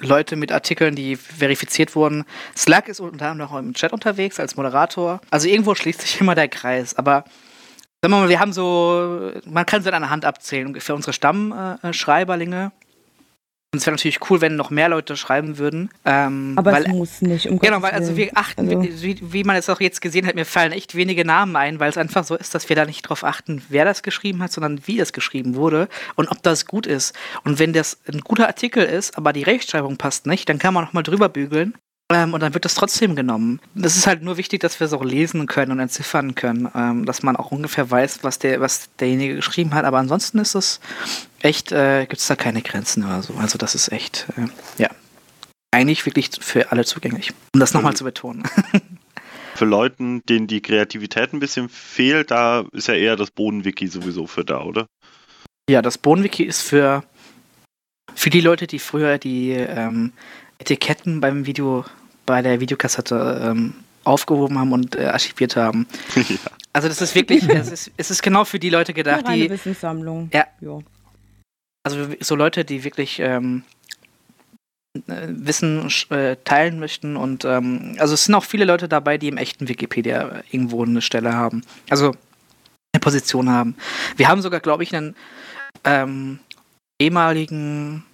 Speaker 8: Leute mit Artikeln, die verifiziert wurden. Slack ist unter anderem auch im Chat unterwegs als Moderator. Also irgendwo schließt sich immer der Kreis. Aber sagen wir mal, wir haben so, man kann es an einer Hand abzählen, für unsere Stammschreiberlinge. Und es wäre natürlich cool, wenn noch mehr Leute schreiben würden. Ähm,
Speaker 7: aber weil, es muss nicht.
Speaker 8: Um genau, weil also wir achten, also. Wie, wie, man es auch jetzt gesehen hat, mir fallen echt wenige Namen ein, weil es einfach so ist, dass wir da nicht drauf achten, wer das geschrieben hat, sondern wie das geschrieben wurde und ob das gut ist. Und wenn das ein guter Artikel ist, aber die Rechtschreibung passt nicht, dann kann man nochmal drüber bügeln ähm, und dann wird das trotzdem genommen. Das ist halt nur wichtig, dass wir es auch lesen können und entziffern können, ähm, dass man auch ungefähr weiß, was der, was derjenige geschrieben hat. Aber ansonsten ist es echt, äh, gibt es da keine Grenzen oder so. Also das ist echt, äh, ja, eigentlich wirklich für alle zugänglich. Um das nochmal zu betonen. [laughs]
Speaker 5: für Leuten, denen die Kreativität ein bisschen fehlt, da ist ja eher das Bodenwiki sowieso für da, oder?
Speaker 8: Ja, das Bodenwiki ist für, für die Leute, die früher die ähm, Etiketten beim Video bei der Videokassette ähm, aufgehoben haben und äh, archiviert haben. [laughs] Ja. Also das ist wirklich, [laughs] es ist, es ist genau für die Leute gedacht,
Speaker 7: Eine
Speaker 8: die
Speaker 7: Wissenssammlung.
Speaker 8: Ja. ja. Also so Leute, die wirklich ähm, äh, Wissen äh, teilen möchten und ähm, also es sind auch viele Leute dabei, die im echten Wikipedia irgendwo eine Stelle haben. Also eine Position haben. Wir haben sogar, glaube ich, einen ähm, ehemaligen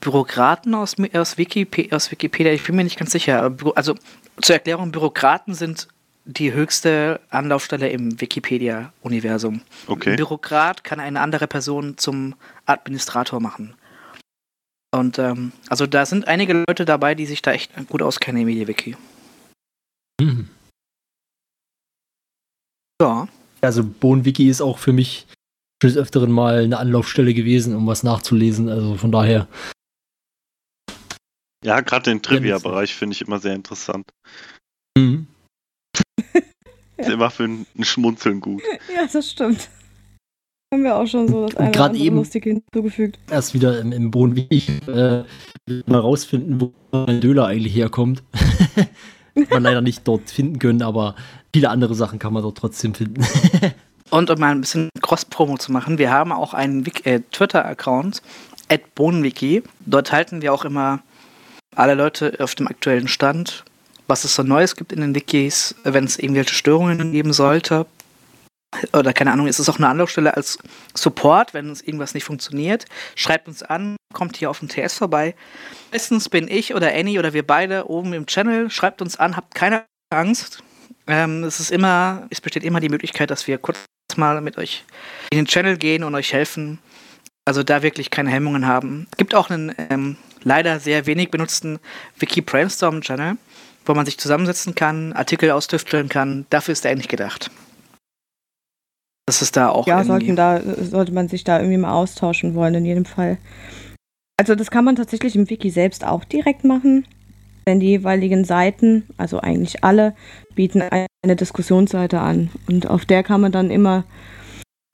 Speaker 8: Bürokraten aus, aus, Wikip aus Wikipedia, ich bin mir nicht ganz sicher. Also zur Erklärung, Bürokraten sind die höchste Anlaufstelle im Wikipedia-Universum.
Speaker 5: Okay. Ein
Speaker 8: Bürokrat kann eine andere Person zum Administrator machen. Und ähm, also da sind einige Leute dabei, die sich da echt gut auskennen im MediaWiki. Mhm.
Speaker 6: Ja. Also BohnWiki ist auch für mich des Öfteren mal eine Anlaufstelle gewesen, um was nachzulesen. Also von daher.
Speaker 5: Ja, gerade den Trivia-Bereich finde ich immer sehr interessant. Mhm. ist immer für ein, ein Schmunzeln gut.
Speaker 7: Ja, das stimmt. Haben wir auch schon so das
Speaker 6: eine oder eben
Speaker 7: lustig hinzugefügt.
Speaker 6: Erst wieder im, im Boden, wie ich äh, mal rausfinden, wo mein Döler eigentlich herkommt. [laughs] man leider nicht dort finden können, aber viele andere Sachen kann man dort trotzdem finden. [laughs]
Speaker 8: Und um mal ein bisschen Cross-Promo zu machen, wir haben auch einen äh, Twitter-Account, @bohnwiki. Dort halten wir auch immer alle Leute auf dem aktuellen Stand, was es so Neues gibt in den Wikis, wenn es irgendwelche Störungen geben sollte. Oder keine Ahnung, ist es auch eine Anlaufstelle als Support, wenn uns irgendwas nicht funktioniert. Schreibt uns an, kommt hier auf dem TS vorbei. Meistens bin ich oder Annie oder wir beide oben im Channel. Schreibt uns an, habt keine Angst. Ähm, es ist immer, es besteht immer die Möglichkeit, dass wir kurz mal mit euch in den Channel gehen und euch helfen. Also da wirklich keine Hemmungen haben. Es gibt auch einen ähm, leider sehr wenig benutzten Wiki Brainstorm Channel, wo man sich zusammensetzen kann, Artikel austüfteln kann. Dafür ist er eigentlich gedacht. Das ist da auch.
Speaker 7: Ja, sollten da, sollte man sich da irgendwie mal austauschen wollen, in jedem Fall. Also das kann man tatsächlich im Wiki selbst auch direkt machen. Denn die jeweiligen Seiten, also eigentlich alle, bieten eine Diskussionsseite an. Und auf der kann man dann immer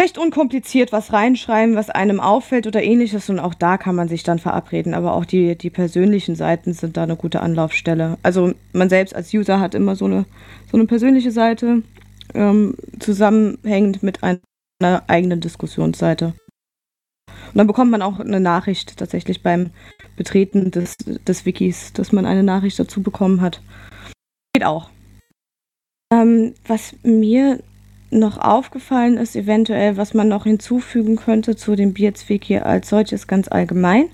Speaker 7: recht unkompliziert was reinschreiben, was einem auffällt oder ähnliches. Und auch da kann man sich dann verabreden. Aber auch die, die persönlichen Seiten sind da eine gute Anlaufstelle. Also man selbst als User hat immer so eine, so eine persönliche Seite, ähm, zusammenhängend mit einer eigenen Diskussionsseite. Und dann bekommt man auch eine Nachricht tatsächlich beim Betreten des, des Wikis, dass man eine Nachricht dazu bekommen hat. Geht auch. Ähm, was mir noch aufgefallen ist, eventuell, was man noch hinzufügen könnte zu dem Beards-Wiki als solches ganz allgemein.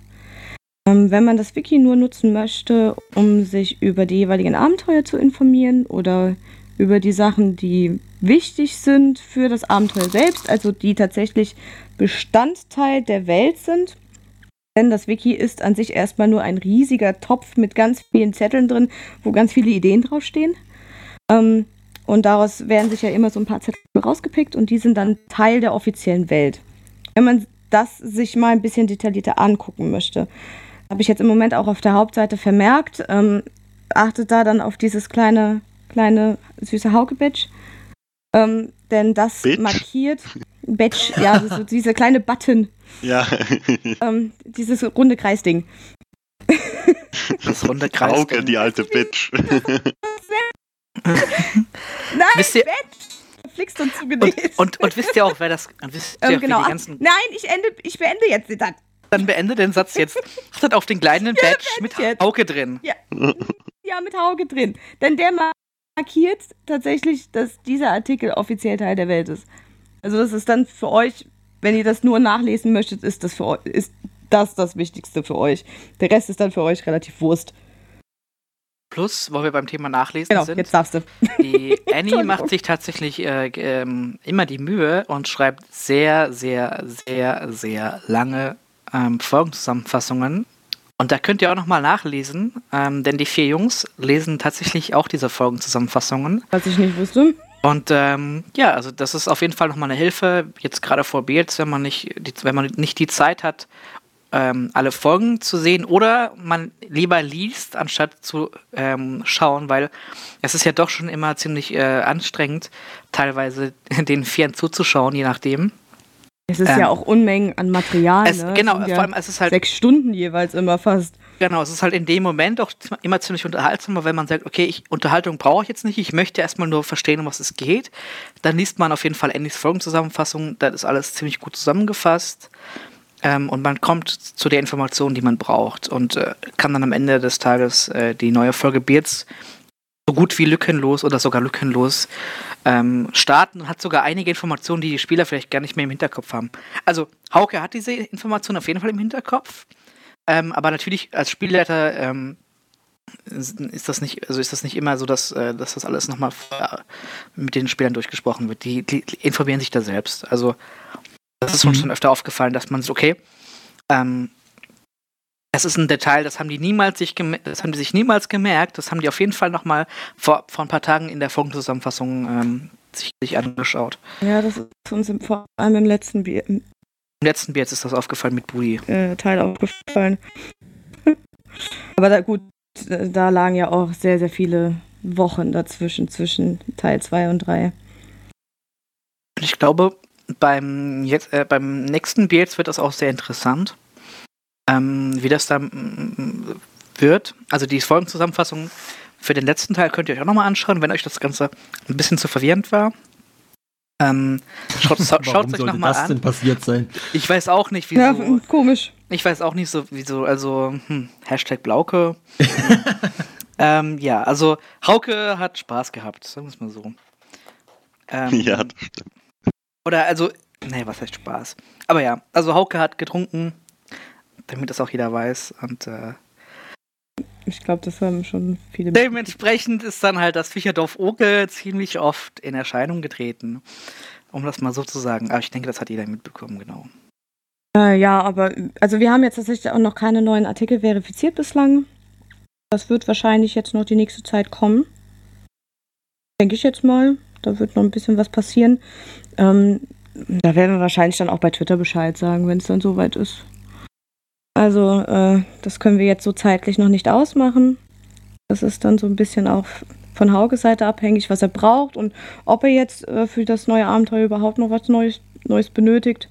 Speaker 7: Ähm, wenn man das Wiki nur nutzen möchte, um sich über die jeweiligen Abenteuer zu informieren oder über die Sachen, die wichtig sind für das Abenteuer selbst, also die tatsächlich Bestandteil der Welt sind. Denn das Wiki ist an sich erstmal nur ein riesiger Topf mit ganz vielen Zetteln drin, wo ganz viele Ideen draufstehen. Ähm, und daraus werden sich ja immer so ein paar Zettel rausgepickt und die sind dann Teil der offiziellen Welt. Wenn man das sich mal ein bisschen detaillierter angucken möchte, habe ich jetzt im Moment auch auf der Hauptseite vermerkt, ähm, achtet da dann auf dieses kleine, kleine süße Hauke-Badge. Ähm, denn das
Speaker 5: Bitch?
Speaker 7: markiert Badge, ja, so, diese kleine Button,
Speaker 5: Ja.
Speaker 7: ähm, dieses runde Kreisding.
Speaker 8: Das runde Kreis. [laughs]
Speaker 5: Auge, die alte Bitch. [laughs]
Speaker 7: Nein,
Speaker 8: Wisst ihr-
Speaker 7: Badge! Flickst uns zugenäht.
Speaker 8: Und, und, und wisst ihr auch, wer das. und Wisst ihr
Speaker 7: ähm,
Speaker 8: auch,
Speaker 7: genau.
Speaker 8: die ganzen.
Speaker 7: nein, ich, ende, ich beende jetzt den Satz.
Speaker 8: Dann beende den Satz jetzt. Achtet auf den kleinen Badge mit
Speaker 7: jetzt.
Speaker 8: Hauke drin.
Speaker 7: Ja, mit Hauke drin. Denn der markiert tatsächlich, dass dieser Artikel offiziell Teil der Welt ist. Also das ist dann für euch, wenn ihr das nur nachlesen möchtet, ist das für euch, ist das das Wichtigste für euch. Der Rest ist dann für euch relativ Wurst.
Speaker 8: Plus, wo wir beim Thema Nachlesen
Speaker 7: Genau,
Speaker 8: sind.
Speaker 7: jetzt darfst du.
Speaker 8: Die [laughs] Annie macht sich tatsächlich äh, ähm, immer die Mühe und schreibt sehr, sehr, sehr, sehr lange ähm, Folgenzusammenfassungen. Und da könnt ihr auch nochmal nachlesen, ähm, denn die vier Jungs lesen tatsächlich auch diese Folgenzusammenfassungen.
Speaker 7: Was ich nicht wusste.
Speaker 8: Und ähm, ja, also das ist auf jeden Fall nochmal eine Hilfe, jetzt gerade vor Beards, wenn man nicht, die, wenn man nicht die Zeit hat, ähm, alle Folgen zu sehen oder man lieber liest, anstatt zu ähm, schauen, weil es ist ja doch schon immer ziemlich äh, anstrengend, teilweise [laughs] den Vieren zuzuschauen, je nachdem.
Speaker 7: Es ist
Speaker 8: Ähm,
Speaker 7: ja auch Unmengen an Material.
Speaker 8: Es,
Speaker 7: ne?
Speaker 8: Genau,
Speaker 7: sind ja
Speaker 8: vor allem es ist halt
Speaker 7: sechs Stunden jeweils immer fast.
Speaker 8: Genau, es ist halt in dem Moment auch immer ziemlich unterhaltsamer, wenn man sagt, okay, ich, Unterhaltung brauche ich jetzt nicht, ich möchte erstmal nur verstehen, um was es geht. Dann liest man auf jeden Fall Andys Folgenzusammenfassung, da ist alles ziemlich gut zusammengefasst. Ähm, und man kommt zu der Information, die man braucht und äh, kann dann am Ende des Tages äh, die neue Folge Beards so gut wie lückenlos oder sogar lückenlos ähm, starten und hat sogar einige Informationen, die die Spieler vielleicht gar nicht mehr im Hinterkopf haben. Also Hauke hat diese Information auf jeden Fall im Hinterkopf. Ähm, aber natürlich als Spielleiter ähm, ist das nicht, also ist das nicht immer so, dass, äh, dass das alles nochmal mit den Spielern durchgesprochen wird. Die, die, die informieren sich da selbst. Also das ist uns
Speaker 6: Mhm.
Speaker 8: schon öfter aufgefallen, dass man so, okay, ähm, das ist ein Detail, das haben die niemals sich das haben die sich niemals gemerkt. Das haben die auf jeden Fall nochmal vor, vor ein paar Tagen in der Folgenzusammenfassung ähm, sich, sich angeschaut.
Speaker 7: Ja, das ist uns im, vor allem im letzten Bier, im,
Speaker 8: letzten Bier ist das aufgefallen mit Budi.
Speaker 7: äh, Teil aufgefallen. [laughs] Aber da, gut, da lagen ja auch sehr, sehr viele Wochen dazwischen, zwischen Teil 2 und 3.
Speaker 8: Und ich glaube, beim, jetzt, äh, beim nächsten Beards wird das auch sehr interessant, ähm, wie das dann mm, wird. Also die Folgenzusammenfassung für den letzten Teil könnt ihr euch auch nochmal anschauen, wenn euch das Ganze ein bisschen zu verwirrend war. Ähm, schaut es [laughs] euch nochmal an.
Speaker 6: denn passiert sein?
Speaker 8: Ich weiß auch nicht, wieso.
Speaker 7: Ja, komisch.
Speaker 8: Ich weiß auch nicht so, wieso, also, hm, Hashtag Blauke. [laughs] ähm, ja, also, Hauke hat Spaß gehabt, sagen wir es mal so. Ähm, [laughs]
Speaker 5: ja, das stimmt.
Speaker 8: Oder, also, nee, was heißt Spaß? Aber ja, also Hauke hat getrunken, damit das auch jeder weiß. Und äh,
Speaker 7: Ich glaube, das haben schon viele.
Speaker 8: dementsprechend ist dann halt das Fischerdorf Oke ziemlich oft in Erscheinung getreten. Um das mal so zu sagen. Aber ich denke, das hat jeder mitbekommen, genau.
Speaker 7: Äh, ja, aber also wir haben jetzt tatsächlich auch noch keine neuen Artikel verifiziert bislang. Das wird wahrscheinlich jetzt noch die nächste Zeit kommen. Denke ich jetzt mal. Da wird noch ein bisschen was passieren. Ähm, da werden wir wahrscheinlich dann auch bei Twitter Bescheid sagen, wenn es dann soweit ist. Also, äh, das können wir jetzt so zeitlich noch nicht ausmachen. Das ist dann so ein bisschen auch von Hauges Seite abhängig, was er braucht und ob er jetzt äh, für das neue Abenteuer überhaupt noch was Neues Neues benötigt.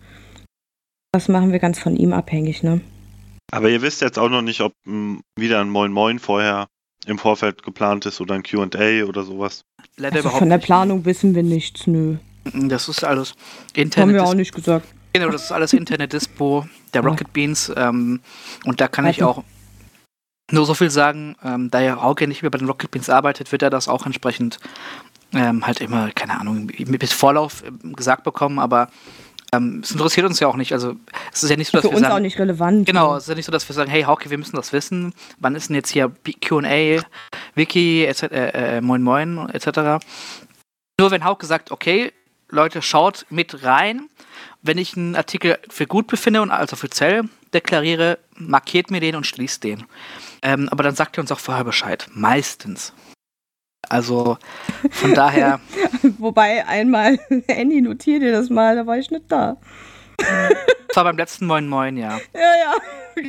Speaker 7: Das machen wir ganz von ihm abhängig, ne?
Speaker 5: Aber ihr wisst jetzt auch noch nicht, ob m, wieder ein Moin Moin vorher im Vorfeld geplant ist oder ein QA oder sowas.
Speaker 8: Leider
Speaker 7: Also
Speaker 8: überhaupt
Speaker 7: von der
Speaker 8: nicht.
Speaker 7: Planung wissen wir nichts, nö.
Speaker 8: Das ist alles
Speaker 7: Haben
Speaker 8: Internet.
Speaker 7: wir auch nicht gesagt.
Speaker 8: Genau, das ist alles Internet-Dispo der
Speaker 7: Ja.
Speaker 8: Rocket Beans. Ähm, und da kann ich auch nur so viel sagen, ähm, da ja Hauke nicht mehr bei den Rocket Beans arbeitet, wird er das auch entsprechend ähm, halt immer, keine Ahnung, mit Vorlauf ähm, gesagt bekommen, aber ähm, es interessiert uns ja auch nicht. Also es ist ja nicht so, dass
Speaker 7: Für
Speaker 8: wir
Speaker 7: uns
Speaker 8: sagen,
Speaker 7: auch nicht relevant.
Speaker 8: Genau, es ist ja nicht so, dass wir sagen, hey Hauke, wir müssen das wissen. Wann ist denn jetzt hier Q&A, Wiki, etc., äh, äh, Moin Moin, etc. Nur wenn Hauke sagt, okay, Leute, schaut mit rein. Wenn ich einen Artikel für gut befinde und als offiziell deklariere, markiert mir den und schließt den. Ähm, aber dann sagt er uns auch vorher Bescheid. Meistens. Also von [laughs] daher,
Speaker 7: Wobei einmal, [laughs] Annie, notiert dir das mal, da war ich nicht da.
Speaker 8: das war beim letzten Moin Moin, ja.
Speaker 7: Ja, ja.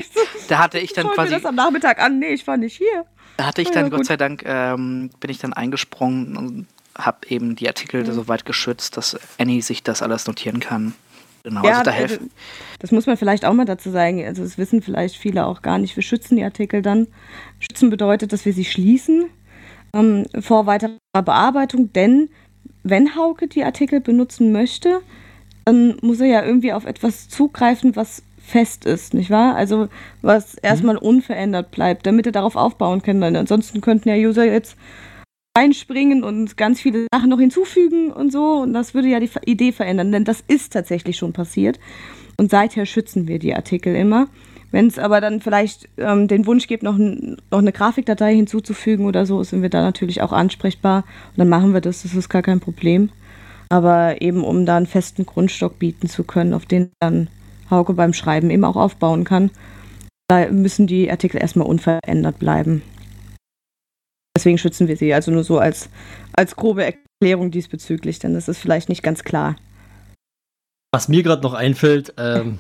Speaker 8: Da hatte ich dann
Speaker 7: schau mir
Speaker 8: quasi
Speaker 7: das am Nachmittag an. Nee, ich war nicht hier.
Speaker 8: Da hatte ich dann,
Speaker 7: ja,
Speaker 8: Gott sei Dank, ähm, bin ich dann eingesprungen und habe eben die Artikel so weit geschützt, dass Annie sich das alles notieren kann. Genau, also da
Speaker 7: also,
Speaker 8: helfen.
Speaker 7: das muss man vielleicht auch mal dazu sagen. Also, das wissen vielleicht viele auch gar nicht. Wir schützen die Artikel dann. Schützen bedeutet, dass wir sie schließen ähm, vor weiterer Bearbeitung, denn wenn Hauke die Artikel benutzen möchte, dann muss er ja irgendwie auf etwas zugreifen, was fest ist, nicht wahr? Also was erstmal unverändert bleibt, damit er darauf aufbauen kann. Denn ansonsten könnten ja User jetzt reinspringen und ganz viele Sachen noch hinzufügen und so. Und das würde ja die Idee verändern, denn das ist tatsächlich schon passiert. Und seither schützen wir die Artikel immer. Wenn es aber dann vielleicht ähm, den Wunsch gibt, noch, noch eine Grafikdatei hinzuzufügen oder so, sind wir da natürlich auch ansprechbar. Und dann machen wir das, das ist gar kein Problem. Aber eben, um da einen festen Grundstock bieten zu können, auf den dann Hauke beim Schreiben eben auch aufbauen kann, da müssen die Artikel erstmal unverändert bleiben. Deswegen schützen wir sie. Also nur so als, als grobe Erklärung diesbezüglich, denn das ist vielleicht nicht ganz klar.
Speaker 6: Was mir gerade noch einfällt, ähm,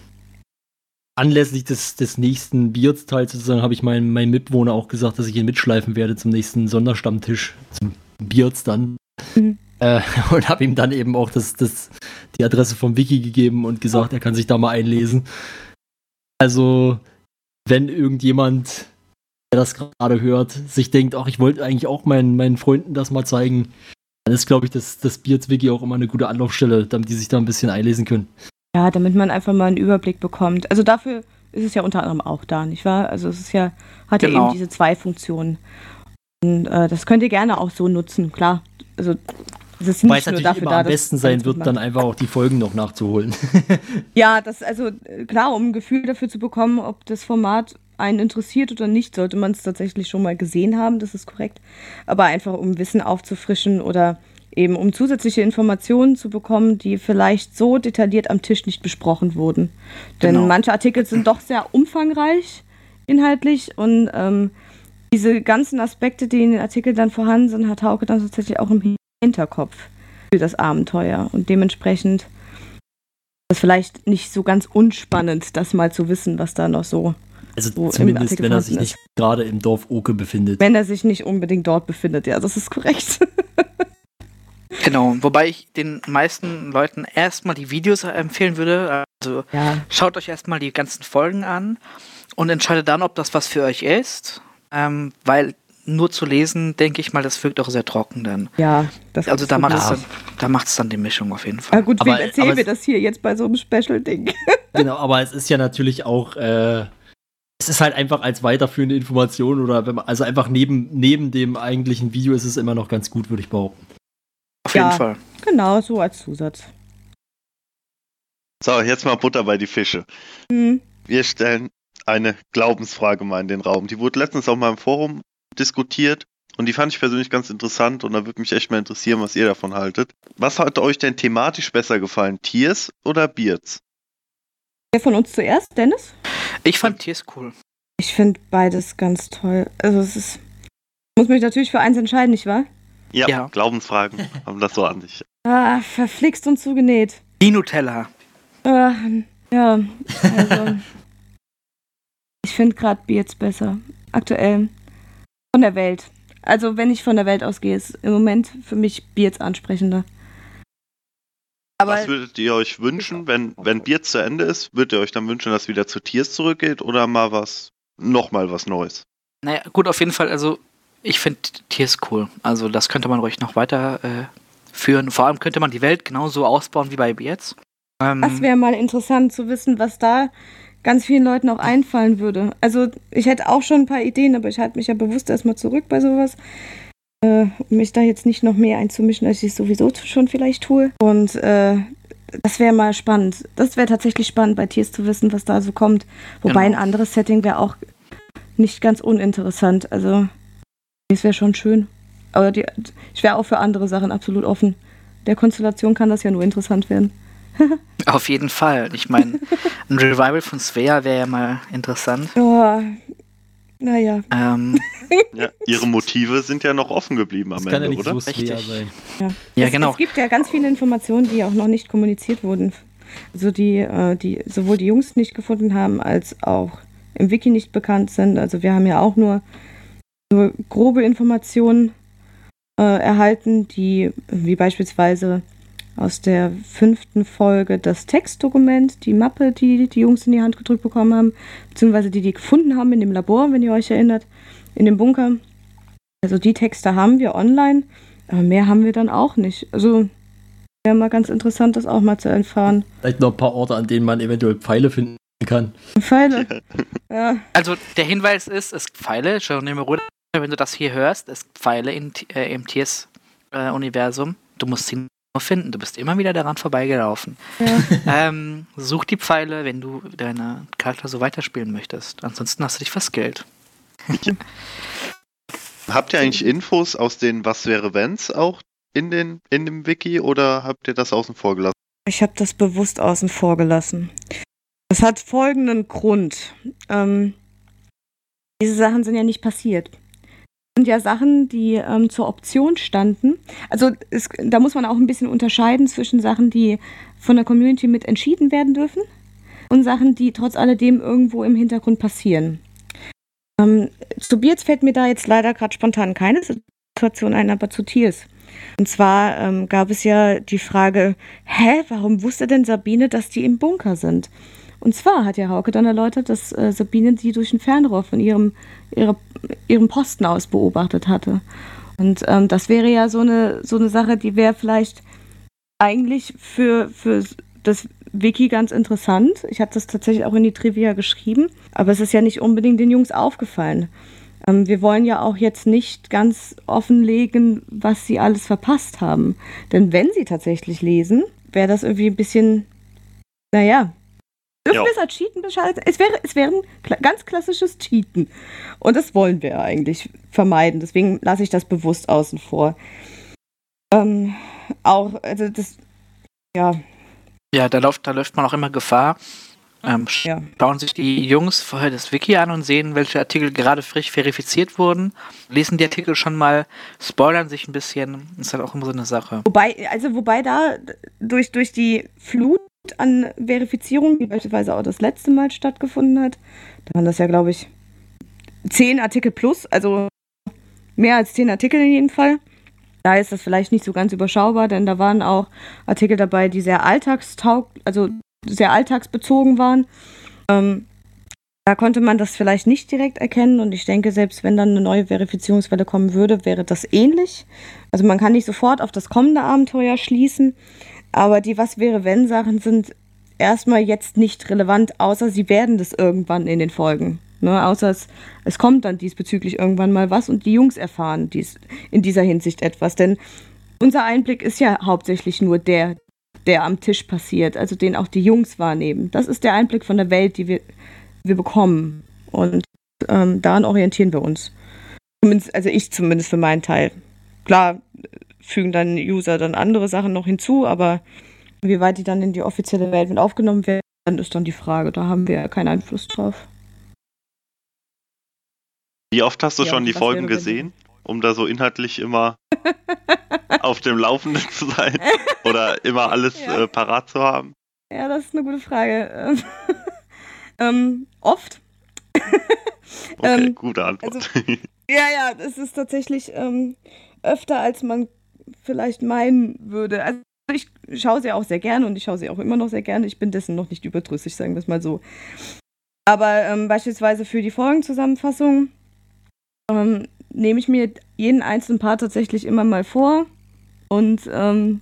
Speaker 6: anlässlich des, des nächsten Beards-Teils sozusagen, habe ich meinem, meinem Mitbewohner auch gesagt, dass ich ihn mitschleifen werde zum nächsten Sonderstammtisch, zum Beards dann.
Speaker 7: Mhm.
Speaker 6: Äh, [laughs] und habe ihm dann eben auch das, das, die Adresse vom Wiki gegeben und gesagt, er kann sich da mal einlesen. Also, wenn irgendjemand, der das gerade hört, sich denkt, ach, ich wollte eigentlich auch meinen, meinen Freunden das mal zeigen, dann ist, glaube ich, das, das Beards-Wiki auch immer eine gute Anlaufstelle, damit die sich da ein bisschen einlesen können.
Speaker 7: Ja, damit man einfach mal einen Überblick bekommt. Also dafür ist es ja unter anderem auch da, nicht wahr? Also es ist ja, hat ja
Speaker 8: Genau.
Speaker 7: eben diese zwei Funktionen. Und äh, das könnt ihr gerne auch so nutzen, klar. Also es ist
Speaker 6: Weil es
Speaker 7: nicht nur
Speaker 6: natürlich
Speaker 7: dafür
Speaker 6: immer
Speaker 7: da,
Speaker 6: am besten sein wird, dann einfach auch die Folgen noch nachzuholen.
Speaker 7: Ja, das also äh, klar, um ein Gefühl dafür zu bekommen, ob das Format einen interessiert oder nicht, sollte man es tatsächlich schon mal gesehen haben, das ist korrekt. Aber einfach um Wissen aufzufrischen oder eben um zusätzliche Informationen zu bekommen, die vielleicht so detailliert am Tisch nicht besprochen wurden. Denn
Speaker 8: Genau.
Speaker 7: manche Artikel sind doch sehr umfangreich inhaltlich und ähm, diese ganzen Aspekte, die in den Artikeln dann vorhanden sind, hat Hauke dann tatsächlich auch im Hinterkopf für das Abenteuer. Und dementsprechend ist es vielleicht nicht so ganz unspannend, das mal zu wissen, was da noch so,
Speaker 6: Also
Speaker 7: Wo im
Speaker 6: zumindest, wenn er sich
Speaker 7: vorhanden
Speaker 6: nicht gerade im Dorf Oke befindet.
Speaker 7: wenn er sich nicht unbedingt dort befindet. Ja, das ist korrekt. [laughs]
Speaker 8: Genau, wobei ich den meisten Leuten erstmal die Videos empfehlen würde. Also
Speaker 7: ja,
Speaker 8: schaut euch erstmal die ganzen Folgen an und entscheidet dann, ob das was für euch ist. Ähm, weil nur zu lesen, denke ich mal, das wirkt auch sehr trocken dann.
Speaker 7: ja. Das
Speaker 8: Also
Speaker 7: ist
Speaker 8: da macht es dann, da macht's dann die Mischung auf jeden
Speaker 7: Ja
Speaker 8: Fall.
Speaker 7: gut,
Speaker 6: Aber-
Speaker 7: wem erzählen
Speaker 6: aber
Speaker 7: wir
Speaker 6: es-
Speaker 7: das hier jetzt bei so einem Special-Ding? [laughs]
Speaker 6: Genau, aber es ist ja natürlich auch, äh, es ist halt einfach als weiterführende Information oder wenn man, also einfach neben, neben dem eigentlichen Video ist es immer noch ganz gut, würde ich behaupten.
Speaker 8: Auf
Speaker 7: Ja.
Speaker 8: jeden Fall.
Speaker 7: Genau, so als Zusatz.
Speaker 5: So, jetzt mal Butter bei die Fische.
Speaker 7: Hm.
Speaker 5: Wir stellen eine Glaubensfrage mal in den Raum. Die wurde letztens auch mal im Forum diskutiert und die fand ich persönlich ganz interessant und da würde mich echt mal interessieren, was ihr davon haltet. Was hat euch denn thematisch besser gefallen? Tiers oder Beards?
Speaker 7: Wer von uns zuerst? Dennis?
Speaker 8: Ich fand Tiers cool.
Speaker 7: Ich finde beides ganz toll. Also es ist. Muss mich natürlich für eins entscheiden, nicht wahr?
Speaker 5: Ja,
Speaker 8: Ja.
Speaker 5: Glaubensfragen haben das so an sich.
Speaker 7: Ah, verflixt und zugenäht.
Speaker 8: Die Nutella.
Speaker 7: Ah, ja, also. ich finde gerade Beards besser. Aktuell. Von der Welt. Also, wenn ich von der Welt ausgehe, ist im Moment für mich Beards ansprechender. Aber
Speaker 5: Was würdet ihr euch wünschen, wenn, wenn Bier zu Ende ist? Würdet ihr euch dann wünschen, dass wieder zu Tiers zurückgeht oder mal was, nochmal was Neues?
Speaker 8: Naja, gut, auf jeden Fall, also ich finde Tiers cool. Also das könnte man ruhig noch weiter äh, führen. Vor allem könnte man die Welt genauso ausbauen wie bei jetzt. Ähm,
Speaker 7: das wäre mal interessant zu wissen, was da ganz vielen Leuten auch einfallen würde. Also ich hätte auch schon ein paar Ideen, aber ich halte mich ja bewusst erstmal zurück bei sowas. Äh, um mich da jetzt nicht noch mehr einzumischen, als ich es sowieso schon vielleicht tue. Und äh, das wäre mal spannend. Das wäre tatsächlich spannend, bei Tiers zu wissen, was da so kommt. Wobei
Speaker 8: Genau.
Speaker 7: ein anderes Setting wäre auch nicht ganz uninteressant. Also, das wäre schon schön. Aber die, ich wäre auch für andere Sachen absolut offen. Der Konstellation kann das ja nur interessant werden.
Speaker 8: auf jeden Fall. Ich meine, [laughs] ein Revival von Svea wäre ja mal interessant.
Speaker 7: Ja, naja.
Speaker 8: Ähm, [laughs]
Speaker 5: Ja, ihre Motive sind ja noch offen geblieben am
Speaker 6: Das kann ja
Speaker 5: Ende,
Speaker 6: nicht
Speaker 5: oder?
Speaker 6: so
Speaker 8: Richtig.
Speaker 6: sein.
Speaker 8: ja,
Speaker 7: es,
Speaker 8: genau.
Speaker 7: Es gibt ja ganz viele Informationen, die auch noch nicht kommuniziert wurden. Also die, äh, die sowohl die Jungs nicht gefunden haben, als auch im Wiki nicht bekannt sind. Also wir haben ja auch nur, nur grobe Informationen äh, erhalten, die wie beispielsweise aus der fünften Folge das Textdokument, die Mappe, die die Jungs in die Hand gedrückt bekommen haben, beziehungsweise die die gefunden haben in dem Labor, wenn ihr euch erinnert, in dem Bunker. Also die Texte haben wir online, aber mehr haben wir dann auch nicht. Also wäre mal ganz interessant, das auch mal zu erfahren.
Speaker 6: Vielleicht noch ein paar Orte, an denen man eventuell Pfeile finden kann.
Speaker 7: Pfeile. Ja.
Speaker 8: Also der Hinweis ist, es gibt Pfeile, wenn du das hier hörst, es gibt Pfeile in, äh, im Tiers-Universum. du musst sie finden, du bist immer wieder daran vorbeigelaufen.
Speaker 7: Ja. [laughs]
Speaker 8: Ähm, such die Pfeile, wenn du deine Charakter so weiterspielen möchtest. Ansonsten hast du dich verskillt. [laughs]
Speaker 5: Habt ihr eigentlich Infos aus den Was wäre wenns auch in, den, in dem Wiki oder habt ihr das außen vor gelassen?
Speaker 7: Ich habe das bewusst außen vor gelassen. Das hat folgenden Grund. Ähm, diese Sachen sind ja nicht passiert. Sind ja Sachen, die ähm, zur Option standen. Also es, da muss man auch ein bisschen unterscheiden zwischen Sachen, die von der Community mit entschieden werden dürfen und Sachen, die trotz alledem irgendwo im Hintergrund passieren. Ähm, zu Beards fällt mir da jetzt leider gerade spontan keine Situation ein, aber zu Tiers. Und zwar ähm, gab es ja die Frage, hä, warum wusste denn Sabine, dass die im Bunker sind? Und zwar hat ja Hauke dann erläutert, dass äh, Sabine die durch ein Fernrohr von ihrem, ihre, ihrem Posten aus beobachtet hatte. Und ähm, das wäre ja so eine, so eine Sache, die wäre vielleicht eigentlich für, für das Wiki ganz interessant. Ich habe das tatsächlich auch in die Trivia geschrieben, aber es ist ja nicht unbedingt den Jungs aufgefallen. Ähm, wir wollen ja auch jetzt nicht ganz offenlegen, was sie alles verpasst haben. Denn wenn sie tatsächlich lesen, wäre das irgendwie ein bisschen, naja, dürfen
Speaker 5: Ja.
Speaker 7: wir es als Cheaten beschreiben? Es wäre, es wäre ein ganz klassisches Cheaten. Und das wollen wir eigentlich vermeiden. Deswegen lasse ich das bewusst außen vor. Ähm, auch, also das, ja,
Speaker 8: Ja, da läuft, da läuft man auch immer Gefahr. Ähm,
Speaker 7: ja.
Speaker 8: schauen sich die Jungs vorher das Wiki an und sehen, welche Artikel gerade frisch verifiziert wurden, lesen die Artikel schon mal, spoilern sich ein bisschen. Ist halt auch immer so eine Sache.
Speaker 7: Wobei, also wobei da durch, durch die Flut an Verifizierung, die beispielsweise auch das letzte Mal stattgefunden hat, da waren das ja, glaube ich, zehn Artikel plus, also mehr als zehn Artikel in jedem Fall. Da ist das vielleicht nicht so ganz überschaubar, denn da waren auch Artikel dabei, die sehr alltagstaug, also sehr alltagsbezogen waren. Ähm, da konnte man das vielleicht nicht direkt erkennen und ich denke, selbst wenn dann eine neue Verifizierungswelle kommen würde, wäre das ähnlich. Also man kann nicht sofort auf das kommende Abenteuer schließen, aber die Was wäre wenn Sachen sind erstmal jetzt nicht relevant, außer sie werden das irgendwann in den Folgen. Ne, außer es, es kommt dann diesbezüglich irgendwann mal was und die Jungs erfahren dies, in dieser Hinsicht etwas. Denn unser Einblick ist ja hauptsächlich nur der, der am Tisch passiert, also den auch die Jungs wahrnehmen. Das ist der Einblick von der Welt, die wir, wir bekommen. Und ähm, daran orientieren wir uns. Zumindest, also ich zumindest für meinen Teil. Klar fügen dann User dann andere Sachen noch hinzu, aber wie weit die dann in die offizielle Welt mit aufgenommen werden, ist dann die Frage. Da haben wir ja keinen Einfluss drauf.
Speaker 5: Wie oft hast du
Speaker 7: Ja,
Speaker 5: schon die Folgen gesehen, um da so inhaltlich immer [laughs] auf dem Laufenden zu sein oder immer alles
Speaker 7: Ja.
Speaker 5: äh, parat zu haben?
Speaker 7: Ja, das ist eine gute Frage. Ähm, [laughs] ähm, oft.
Speaker 5: Okay, [laughs]
Speaker 7: Ähm,
Speaker 5: gute Antwort.
Speaker 7: Ja, ja, das ist tatsächlich ähm, öfter, als man vielleicht meinen würde. Also ich schaue sie auch sehr gerne und ich schaue sie auch immer noch sehr gerne. Ich bin dessen noch nicht überdrüssig, sagen wir es mal so. Aber ähm, beispielsweise für die Folgenzusammenfassung ähm, nehme ich mir jeden einzelnen Part tatsächlich immer mal vor und ähm,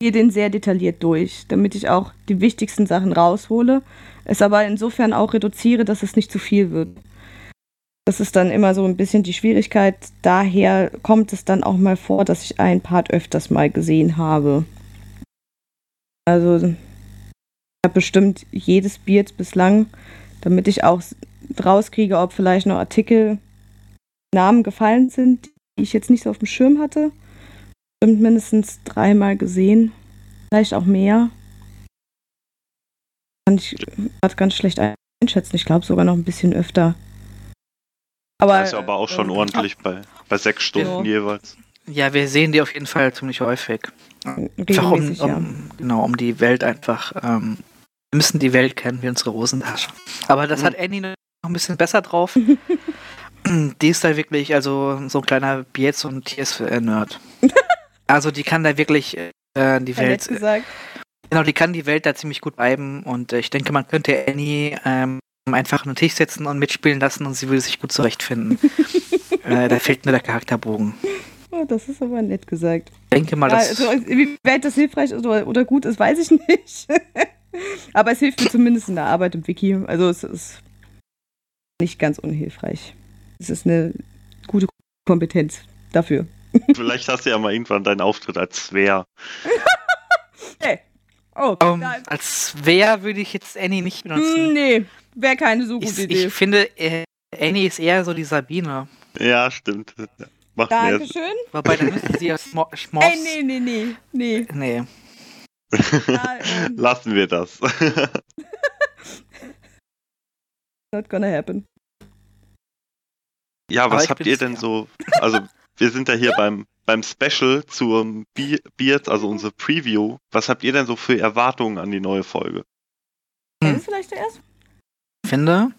Speaker 7: gehe den sehr detailliert durch, damit ich auch die wichtigsten Sachen raushole, es aber insofern auch reduziere, dass es nicht zu viel wird. Das ist dann immer so ein bisschen die Schwierigkeit. Daher kommt es dann auch mal vor, dass ich einen Part öfters mal gesehen habe. Also ich habe bestimmt jedes Beard bislang, damit ich auch rauskriege, ob vielleicht noch Artikel, Namen gefallen sind, die ich jetzt nicht so auf dem Schirm hatte. Bestimmt mindestens dreimal gesehen. Vielleicht auch mehr. Kann ich gerade ganz schlecht einschätzen. Ich glaube sogar noch ein bisschen öfter.
Speaker 5: Aber, das ist aber auch schon
Speaker 7: äh,
Speaker 5: ordentlich bei, bei sechs Stunden
Speaker 7: Ja.
Speaker 5: jeweils.
Speaker 8: Ja, wir sehen die auf jeden Fall ziemlich häufig. Einfach um,
Speaker 7: regelmäßig, ja.
Speaker 8: um, genau, um die Welt einfach. Ähm, wir müssen die Welt kennen wie unsere Hosentasche. Aber das hat Annie noch ein bisschen besser drauf. [laughs] die ist da wirklich, also so ein kleiner Bietz und TS-Nerd. [laughs] also die kann da wirklich äh, die Welt.
Speaker 7: gesagt.
Speaker 8: Genau, die kann die Welt da ziemlich gut bleiben und äh, ich denke, man könnte Annie ähm, einfach an den Tisch setzen und mitspielen lassen und sie würde sich gut zurechtfinden. [laughs] äh, da fehlt nur der Charakterbogen.
Speaker 7: Oh, das ist aber nett gesagt.
Speaker 8: Ich denke mal,
Speaker 7: Ja,
Speaker 8: das.
Speaker 7: also, wie weit das hilfreich ist oder, oder gut ist, weiß ich nicht. [laughs] Aber es hilft mir zumindest in der Arbeit im Wiki. Also es ist nicht ganz unhilfreich. Es ist eine gute Kompetenz dafür.
Speaker 5: Vielleicht hast du ja mal irgendwann deinen Auftritt als Swear. [laughs]
Speaker 7: Hey. Oh,
Speaker 8: Ähm,
Speaker 7: da-
Speaker 8: als wer würde ich jetzt Annie nicht
Speaker 7: Hm,
Speaker 8: benutzen?
Speaker 7: nee, wäre keine so gute
Speaker 8: Ich,
Speaker 7: Idee.
Speaker 8: ich finde, äh, Annie ist eher so die Sabine.
Speaker 5: Ja, stimmt. Macht mehr.
Speaker 7: Dankeschön.
Speaker 8: Wobei, dann müsste sie als Schmo Schmoss.
Speaker 7: Ey, nee, nee, nee, nee.
Speaker 8: Nee.
Speaker 7: Ja, ähm,
Speaker 5: Lassen wir das. [laughs]
Speaker 7: not gonna happen.
Speaker 5: ja, was habt ihr denn
Speaker 8: ja.
Speaker 5: so? Also, wir sind ja hier [laughs] beim, beim Special zum Be Beard, also unsere Preview. Was habt ihr denn so für Erwartungen an die neue Folge?
Speaker 8: Hm.
Speaker 7: Hm. vielleicht zuerst?
Speaker 8: Ich finde,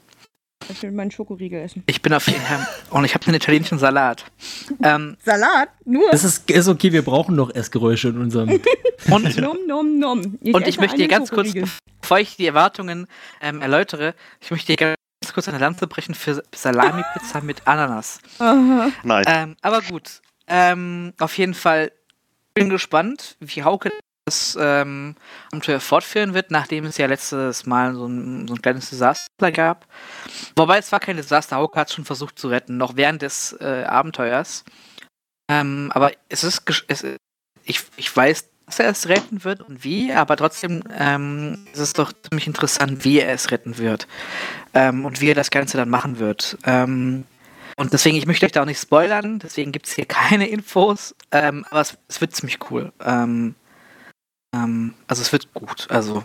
Speaker 7: Ich will meinen Schokoriegel essen.
Speaker 8: ich bin auf jeden Fall. Und ich habe einen italienischen Salat. Ähm,
Speaker 7: Salat? Nur?
Speaker 6: Das ist, ist okay, wir brauchen noch Essgeräusche in unserem. [laughs]
Speaker 8: und,
Speaker 7: Nom, nom, nom.
Speaker 8: und ich möchte dir ganz kurz, bevor ich die Erwartungen ähm, erläutere, ich möchte dir ganz kurz eine Lanze brechen für Salami-Pizza mit Ananas.
Speaker 7: Aha.
Speaker 5: Nein.
Speaker 8: Ähm, aber gut. Ähm, auf jeden Fall bin gespannt, wie Hauke das ähm, Abenteuer fortführen wird, nachdem es ja letztes Mal so ein, so ein kleines Desaster gab. Wobei es war kein Desaster, Hauke hat schon versucht zu retten, noch während des äh, Abenteuers. Ähm, aber es ist, es, ich, ich weiß, dass er es retten wird und wie, aber trotzdem ähm, ist es doch ziemlich interessant, wie er es retten wird ähm, und wie er das Ganze dann machen wird. Ähm, und deswegen, ich möchte euch da auch nicht spoilern, deswegen gibt es hier keine Infos, ähm, aber es, es wird ziemlich cool. Ähm, ähm, also es wird gut. Also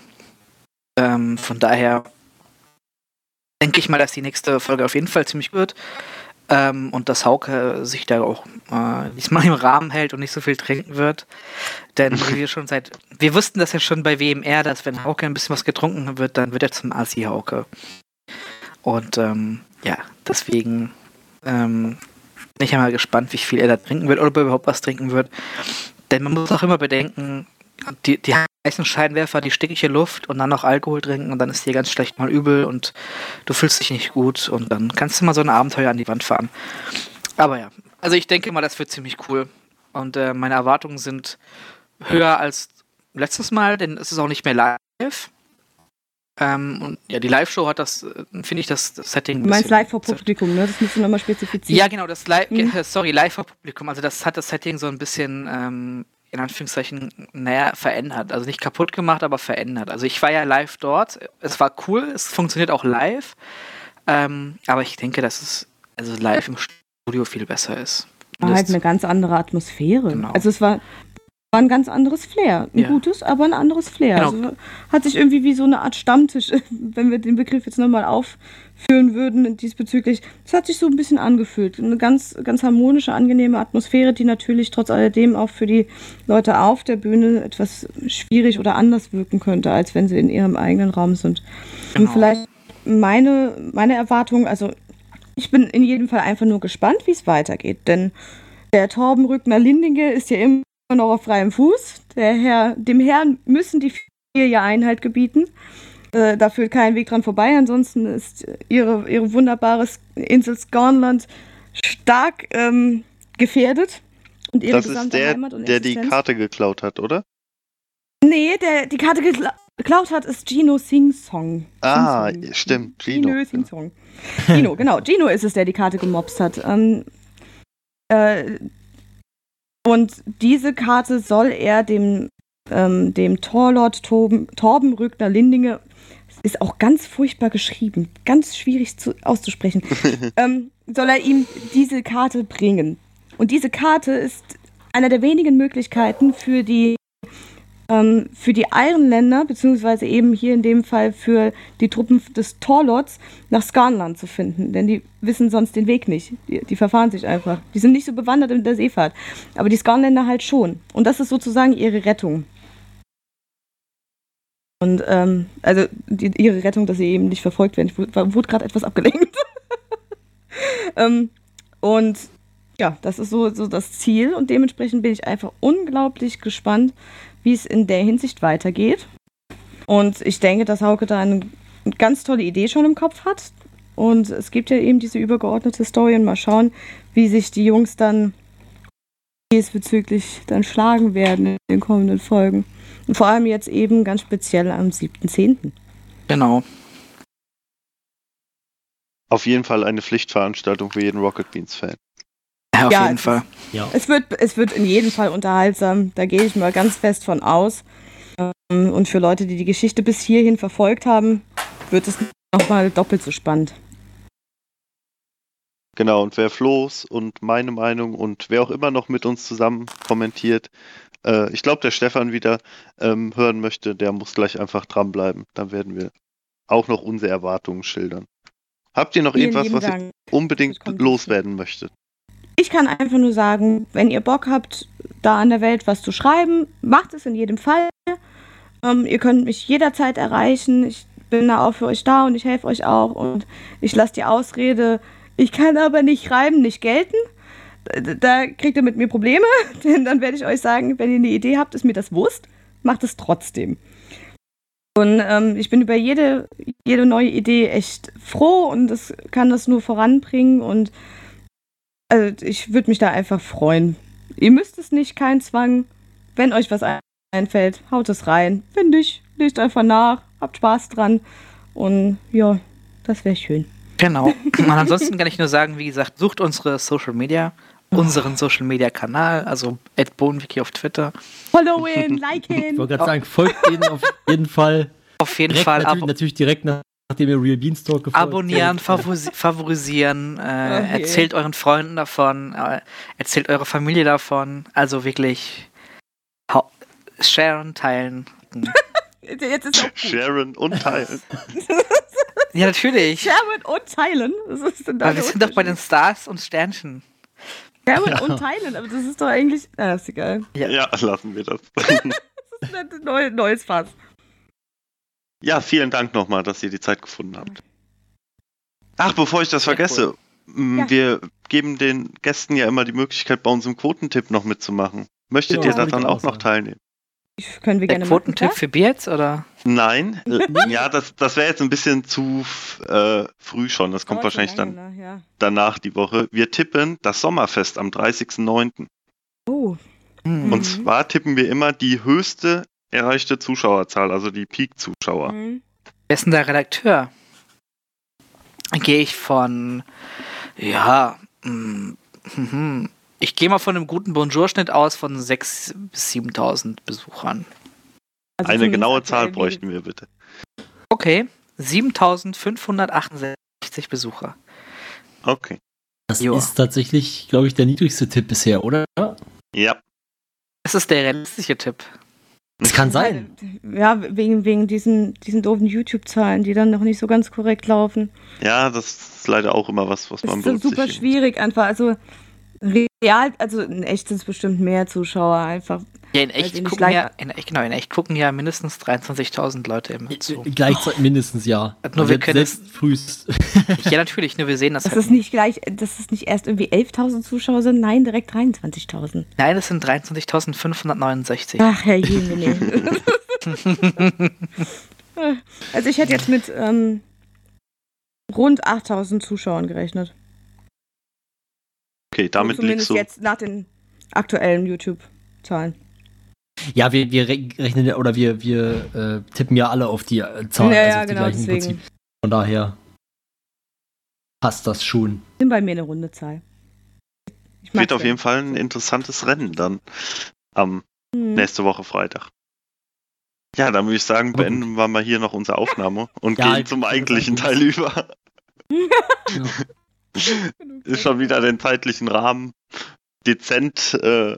Speaker 8: ähm, von daher denke ich mal, dass die nächste Folge auf jeden Fall ziemlich gut wird. Ähm, und dass Hauke sich da auch äh, diesmal im Rahmen hält und nicht so viel trinken wird. Denn wir schon seit. Wir wussten das ja schon bei WMR, dass wenn Hauke ein bisschen was getrunken wird, dann wird er zum Asi-Hauke. Und ähm, ja, deswegen ähm, bin ich ja mal gespannt, wie viel er da trinken wird oder ob er überhaupt was trinken wird. Denn man muss auch immer bedenken, die, die heißen Scheinwerfer, die stickige Luft und dann noch Alkohol trinken und dann ist dir ganz schlecht mal übel und du fühlst dich nicht gut und dann kannst du mal so ein Abenteuer an die Wand fahren. Aber ja, also ich denke mal, das wird ziemlich cool. Und äh, meine Erwartungen sind höher als letztes Mal, denn es ist auch nicht mehr live. Ähm, und ja, die Live-Show hat das, äh, finde ich, das, das Setting.
Speaker 7: Du meinst live vor Publikum, ne? Das musst du nochmal spezifizieren.
Speaker 8: ja, genau, das Live,
Speaker 7: Mhm.
Speaker 8: äh, sorry, live vor Publikum. Also das hat das Setting so ein bisschen, ähm, in Anführungszeichen, naja, verändert. Also nicht kaputt gemacht, aber verändert. Also ich war ja live dort. Es war cool, es funktioniert auch live. Ähm, aber ich denke, dass es also live im Studio viel besser ist.
Speaker 7: war halt eine ganz andere Atmosphäre.
Speaker 8: Genau.
Speaker 7: Also es war, war ein ganz anderes Flair. Ein
Speaker 8: Ja.
Speaker 7: gutes, aber ein anderes Flair.
Speaker 8: Genau.
Speaker 7: Also hat sich irgendwie wie so eine Art Stammtisch, [laughs] wenn wir den Begriff jetzt nochmal aufführen würden diesbezüglich, es hat sich so ein bisschen angefühlt. Eine ganz, ganz harmonische, angenehme Atmosphäre, die natürlich trotz alledem auch für die Leute auf der Bühne etwas schwierig oder anders wirken könnte, als wenn sie in ihrem eigenen Raum sind. Und
Speaker 8: Genau.
Speaker 7: vielleicht meine, meine Erwartung, also ich bin in jedem Fall einfach nur gespannt, wie es weitergeht. Denn der Torben Rückner Lindinge ist ja immer noch auf freiem Fuß. Der Herr, dem Herrn müssen die vier ja Einhalt gebieten. Äh, da führt kein Weg dran vorbei. Ansonsten ist ihre, ihre wunderbare Insel Scornland stark ähm, gefährdet. Und ihre
Speaker 5: Das ist der,
Speaker 7: Heimat und
Speaker 5: der die. Karte geklaut hat, oder?
Speaker 7: Nee, der die Karte gekla geklaut hat, ist Gino Sing Song.
Speaker 5: Ah,
Speaker 7: Sing Song.
Speaker 5: stimmt,
Speaker 7: Gino,
Speaker 5: Gino.
Speaker 7: Sing Song. Gino, genau. Gino ist es, der die Karte gemobst hat. Ähm, äh, und diese Karte soll er dem, ähm, dem Torlord Torben, Torben Rügner Lindinge, ist auch ganz furchtbar geschrieben, ganz schwierig zu, auszusprechen, [laughs] ähm, soll er ihm diese Karte bringen. Und diese Karte ist einer der wenigen Möglichkeiten für die ähm, für die Ironländer, beziehungsweise eben hier in dem Fall für die Truppen des Torlords, nach Skarnland zu finden. Denn die wissen sonst den Weg nicht. Die, die verfahren sich einfach. Die sind nicht so bewandert in der Seefahrt. Aber die Skarnländer halt schon. Und das ist sozusagen ihre Rettung. Und ähm, also die, ihre Rettung, dass sie eben nicht verfolgt werden. Ich wurde, wurde gerade etwas abgelenkt. [laughs] ähm, und ja, das ist so, so das Ziel. Und dementsprechend bin ich einfach unglaublich gespannt, wie es in der Hinsicht weitergeht. Und ich denke, dass Hauke da eine ganz tolle Idee schon im Kopf hat. Und es gibt ja eben diese übergeordnete Story und mal schauen, wie sich die Jungs dann diesbezüglich dann schlagen werden in den kommenden Folgen. Und vor allem jetzt eben ganz speziell am 7.10.
Speaker 8: Genau.
Speaker 5: Auf jeden Fall eine Pflichtveranstaltung für jeden Rocket Beans Fan.
Speaker 8: Ja, auf
Speaker 7: Ja,
Speaker 8: jeden
Speaker 7: es
Speaker 8: Fall.
Speaker 6: Ja.
Speaker 7: Es wird, es wird in jedem Fall unterhaltsam. Da gehe ich mal ganz fest von aus. Ähm, Und für Leute, die die Geschichte bis hierhin verfolgt haben, wird es nochmal doppelt so spannend.
Speaker 5: Genau, und wer Flo's und meine Meinung und wer auch immer noch mit uns zusammen kommentiert, äh, ich glaube, der Stefan wieder ähm, hören möchte, der muss gleich einfach dranbleiben. Dann werden wir auch noch unsere Erwartungen schildern. Habt ihr noch
Speaker 7: Vielen
Speaker 5: irgendwas, was ihr
Speaker 7: Dank.
Speaker 5: unbedingt
Speaker 7: Ich komm
Speaker 5: loswerden möchtet?
Speaker 7: Ich kann einfach nur sagen, wenn ihr Bock habt, da an der Welt was zu schreiben, macht es in jedem Fall. Ähm, ihr könnt mich jederzeit erreichen. Ich bin da auch für euch da und ich helfe euch auch. Und ich lasse die Ausrede, ich kann aber nicht schreiben, nicht gelten. Da, da kriegt ihr mit mir Probleme, [laughs] denn dann werde ich euch sagen, wenn ihr eine Idee habt, ist mir das bewusst, macht es trotzdem. Und ähm, ich bin über jede, jede neue Idee echt froh und das kann das nur voranbringen und also ich würde mich da einfach freuen. Ihr müsst es nicht, kein Zwang. Wenn euch was einfällt, haut es rein. Wenn nicht, lest einfach nach, habt Spaß dran. Und ja, das wäre schön.
Speaker 8: Genau. Und ansonsten kann ich nur sagen, wie gesagt, sucht unsere Social Media, unseren Social Media Kanal, also @bonewiki auf Twitter.
Speaker 7: Follow ihn, like
Speaker 6: Ich
Speaker 7: ihn.
Speaker 6: wollte gerade sagen, folgt denen auf jeden Fall.
Speaker 8: Auf jeden
Speaker 6: Direkt,
Speaker 8: Fall
Speaker 6: natürlich, natürlich direkt nach, nachdem ihr Real Beanstalk gefolgt
Speaker 8: abonnieren,
Speaker 6: seid.
Speaker 8: favori favorisieren, äh,
Speaker 7: Okay.
Speaker 8: erzählt euren Freunden davon, äh, erzählt eurer Familie davon. Also wirklich sharen, teilen.
Speaker 7: Jetzt ist auch gut.
Speaker 5: Sharon und teilen. [laughs]
Speaker 8: Ja, natürlich.
Speaker 7: Sharon und teilen. Das ist denn da
Speaker 8: Aber wir sind doch bei den? Stars und Sternchen.
Speaker 7: Sharon und teilen, aber das ist doch eigentlich. Ah, ist egal.
Speaker 8: Ja.
Speaker 5: ja, lassen wir das. [laughs]
Speaker 7: Das ist ein neu, neues Fass.
Speaker 5: Ja, vielen Dank nochmal, dass ihr die Zeit gefunden habt. Ach, bevor ich das
Speaker 8: Sehr
Speaker 5: vergesse, m,
Speaker 7: Ja.
Speaker 5: wir geben den Gästen ja immer die Möglichkeit, bei unserem Quotentipp noch mitzumachen. Möchtet
Speaker 6: Ja,
Speaker 5: ihr daran
Speaker 6: auch
Speaker 5: noch teilnehmen?
Speaker 7: Können wir
Speaker 8: Der
Speaker 7: gerne
Speaker 8: Quotentipp
Speaker 7: machen.
Speaker 8: für Bier jetzt, oder?
Speaker 5: Nein, äh, [laughs] ja, das, das wäre jetzt ein bisschen zu äh, früh schon. Das kommt wahrscheinlich dann
Speaker 7: ne? Ja.
Speaker 5: danach die Woche. Wir tippen das Sommerfest am 30.09.
Speaker 7: Oh.
Speaker 8: Hm.
Speaker 5: Und
Speaker 7: Mhm.
Speaker 5: zwar tippen wir immer die höchste erreichte Zuschauerzahl, also die Peak-Zuschauer.
Speaker 7: Mhm.
Speaker 8: Wer ist denn der Redakteur? Gehe ich von, ja, mm, [laughs] ich gehe mal von einem guten Bonjour-Schnitt aus von 6.000 bis 7.000 Besuchern.
Speaker 7: Also
Speaker 5: Eine genaue Zahl bräuchten wir bitte.
Speaker 8: Okay, 7.568 Besucher.
Speaker 5: Okay.
Speaker 6: Das
Speaker 8: Joa.
Speaker 6: ist tatsächlich, glaube ich, der niedrigste Tipp bisher, oder?
Speaker 5: Ja.
Speaker 8: Das ist der realistische Tipp.
Speaker 6: Das kann sein.
Speaker 7: Ja, wegen, wegen diesen, diesen doofen YouTube-Zahlen, die dann noch nicht so ganz korrekt laufen.
Speaker 5: Ja, das ist leider auch immer was, was
Speaker 7: Das
Speaker 5: man
Speaker 7: ist so super
Speaker 5: berücksichtigen
Speaker 7: schwierig einfach. Also Ja, also in echt sind es bestimmt mehr Zuschauer einfach.
Speaker 8: Ja, in echt gucken ja, in, echt- genau, in echt gucken ja mindestens 23.000 Leute immer zu.
Speaker 6: Gleichzeitig mindestens, ja.
Speaker 8: Nur wir
Speaker 6: Selbst-
Speaker 8: können
Speaker 6: selbst frühst. [laughs]
Speaker 8: Ja, natürlich, nur wir sehen das
Speaker 7: Dass
Speaker 8: halt
Speaker 7: es nicht gleich, dass es nicht erst irgendwie 11.000 Zuschauer sind, nein, direkt 23.000.
Speaker 8: Nein, es sind 23.569.
Speaker 7: Ach, Herr Jemine. [laughs] also ich hätte jetzt mit ähm, rund 8.000 Zuschauern gerechnet.
Speaker 5: Okay, damit liegst
Speaker 7: Zumindest
Speaker 5: du.
Speaker 7: jetzt nach den aktuellen YouTube-Zahlen.
Speaker 6: Ja, wir, wir re- rechnen ja- oder wir, wir äh, tippen ja alle auf die äh, Zahlen.
Speaker 7: Ja,
Speaker 6: also
Speaker 7: ja,
Speaker 6: auf die
Speaker 7: genau, deswegen.
Speaker 6: Prinzip. Von daher passt das schon.
Speaker 7: Sind bei mir eine runde Zahl. Ich
Speaker 5: Wird auf jeden Fall ein interessantes Rennen dann am
Speaker 7: Hm.
Speaker 5: nächste Woche Freitag. Ja, dann würde ich sagen,
Speaker 6: Aber gut.
Speaker 5: beenden wir mal hier noch unsere Aufnahme und
Speaker 6: Ja,
Speaker 5: gehen zum eigentlichen Teil über. [laughs] [laughs]
Speaker 6: Ja. [laughs]
Speaker 5: Ist schon wieder den zeitlichen Rahmen dezent äh,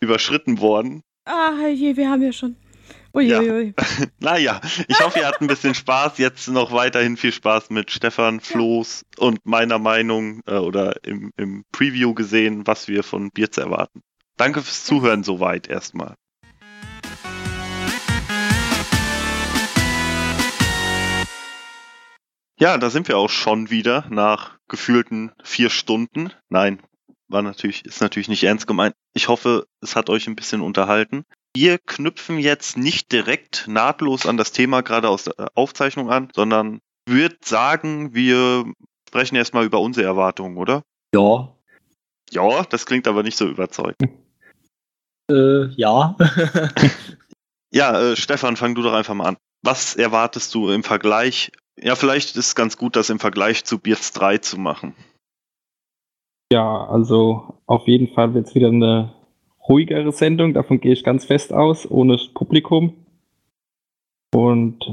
Speaker 5: überschritten worden.
Speaker 7: Ah, je, wir haben ja schon.
Speaker 5: Ja.
Speaker 7: Uiuiui. [laughs]
Speaker 5: Naja, ich hoffe, ihr hattet ein bisschen Spaß. Jetzt noch weiterhin viel Spaß mit Stefan, Floß und meiner Meinung äh, oder im, im Preview gesehen, was wir von Bierz erwarten. Danke fürs Zuhören soweit erstmal. Ja, da sind wir auch schon wieder nach gefühlten vier Stunden. Nein, war natürlich, ist natürlich nicht ernst gemeint. Ich hoffe, es hat euch ein bisschen unterhalten. Wir knüpfen jetzt nicht direkt nahtlos an das Thema gerade aus der Aufzeichnung an, sondern würde sagen, wir sprechen erstmal über unsere Erwartungen, oder?
Speaker 6: Ja.
Speaker 5: Ja, das klingt aber nicht so überzeugend. [laughs]
Speaker 6: Äh, ja. [laughs]
Speaker 5: Ja, äh, Stefan, fang du doch einfach mal an. Was erwartest du im Vergleich? Ja, vielleicht ist es ganz gut, das im Vergleich zu Beards 3 zu machen.
Speaker 3: Ja, also auf jeden Fall wird es wieder eine ruhigere Sendung, davon gehe ich ganz fest aus, ohne Publikum. Und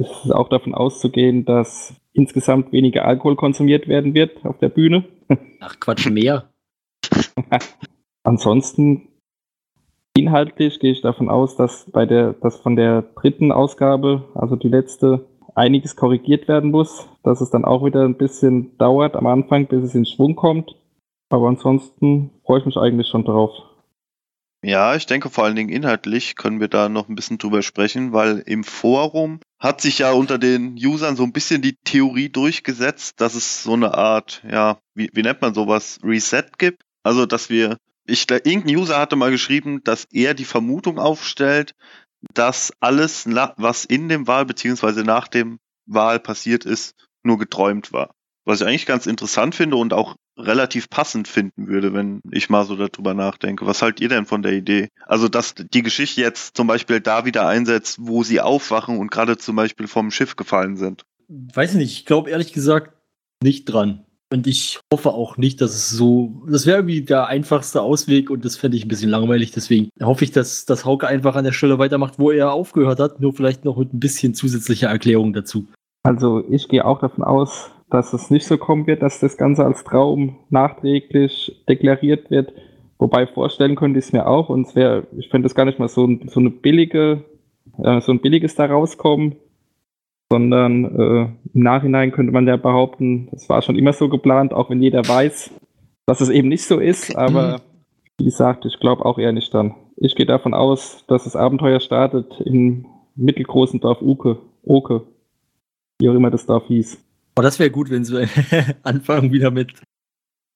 Speaker 3: es ist auch davon auszugehen, dass insgesamt weniger Alkohol konsumiert werden wird auf der Bühne. [laughs]
Speaker 6: Ach Quatsch, mehr. [laughs]
Speaker 3: Ansonsten inhaltlich gehe ich davon aus, dass bei der, dass von der dritten Ausgabe, also die letzte, einiges korrigiert werden muss, dass es dann auch wieder ein bisschen dauert am Anfang, bis es in Schwung kommt. Aber ansonsten freue ich mich eigentlich schon drauf.
Speaker 5: Ja, ich denke vor allen Dingen inhaltlich können wir da noch ein bisschen drüber sprechen, weil im Forum hat sich ja unter den Usern so ein bisschen die Theorie durchgesetzt, dass es so eine Art, ja, wie, wie nennt man sowas, Reset gibt. Also, dass wir, ich, irgendein User hatte mal geschrieben, dass er die Vermutung aufstellt, dass alles, was in dem Wahl beziehungsweise nach dem Wahl passiert ist, nur geträumt war. Was ich eigentlich ganz interessant finde und auch relativ passend finden würde, wenn ich mal so darüber nachdenke. Was haltet ihr denn von der Idee? Also, dass die Geschichte jetzt zum Beispiel da wieder einsetzt, wo sie aufwachen und gerade zum Beispiel vom Schiff gefallen sind.
Speaker 6: Weiß ich nicht. Ich glaube ehrlich gesagt nicht dran. Und ich hoffe auch nicht, dass es so. Das wäre irgendwie der einfachste Ausweg und das fände ich ein bisschen langweilig. Deswegen hoffe ich, dass, dass Hauke einfach an der Stelle weitermacht, wo er aufgehört hat. Nur vielleicht noch mit ein bisschen zusätzlicher Erklärung dazu.
Speaker 3: Also ich gehe auch davon aus, dass es nicht so kommen wird, dass das Ganze als Traum nachträglich deklariert wird. Wobei vorstellen könnte ich es mir auch und es wäre, ich fände es gar nicht mal so, so eine billige, äh, so ein billiges da rauskommen, sondern äh, im Nachhinein könnte man ja behaupten, es war schon immer so geplant, auch wenn jeder weiß, dass es eben nicht so ist, aber wie gesagt, ich glaube auch eher nicht dann. Ich gehe davon aus, dass das Abenteuer startet im mittelgroßen Dorf Uke, Oke, wie auch immer das Dorf hieß.
Speaker 6: Aber das wäre gut, wenn sie [laughs] anfangen wieder mit.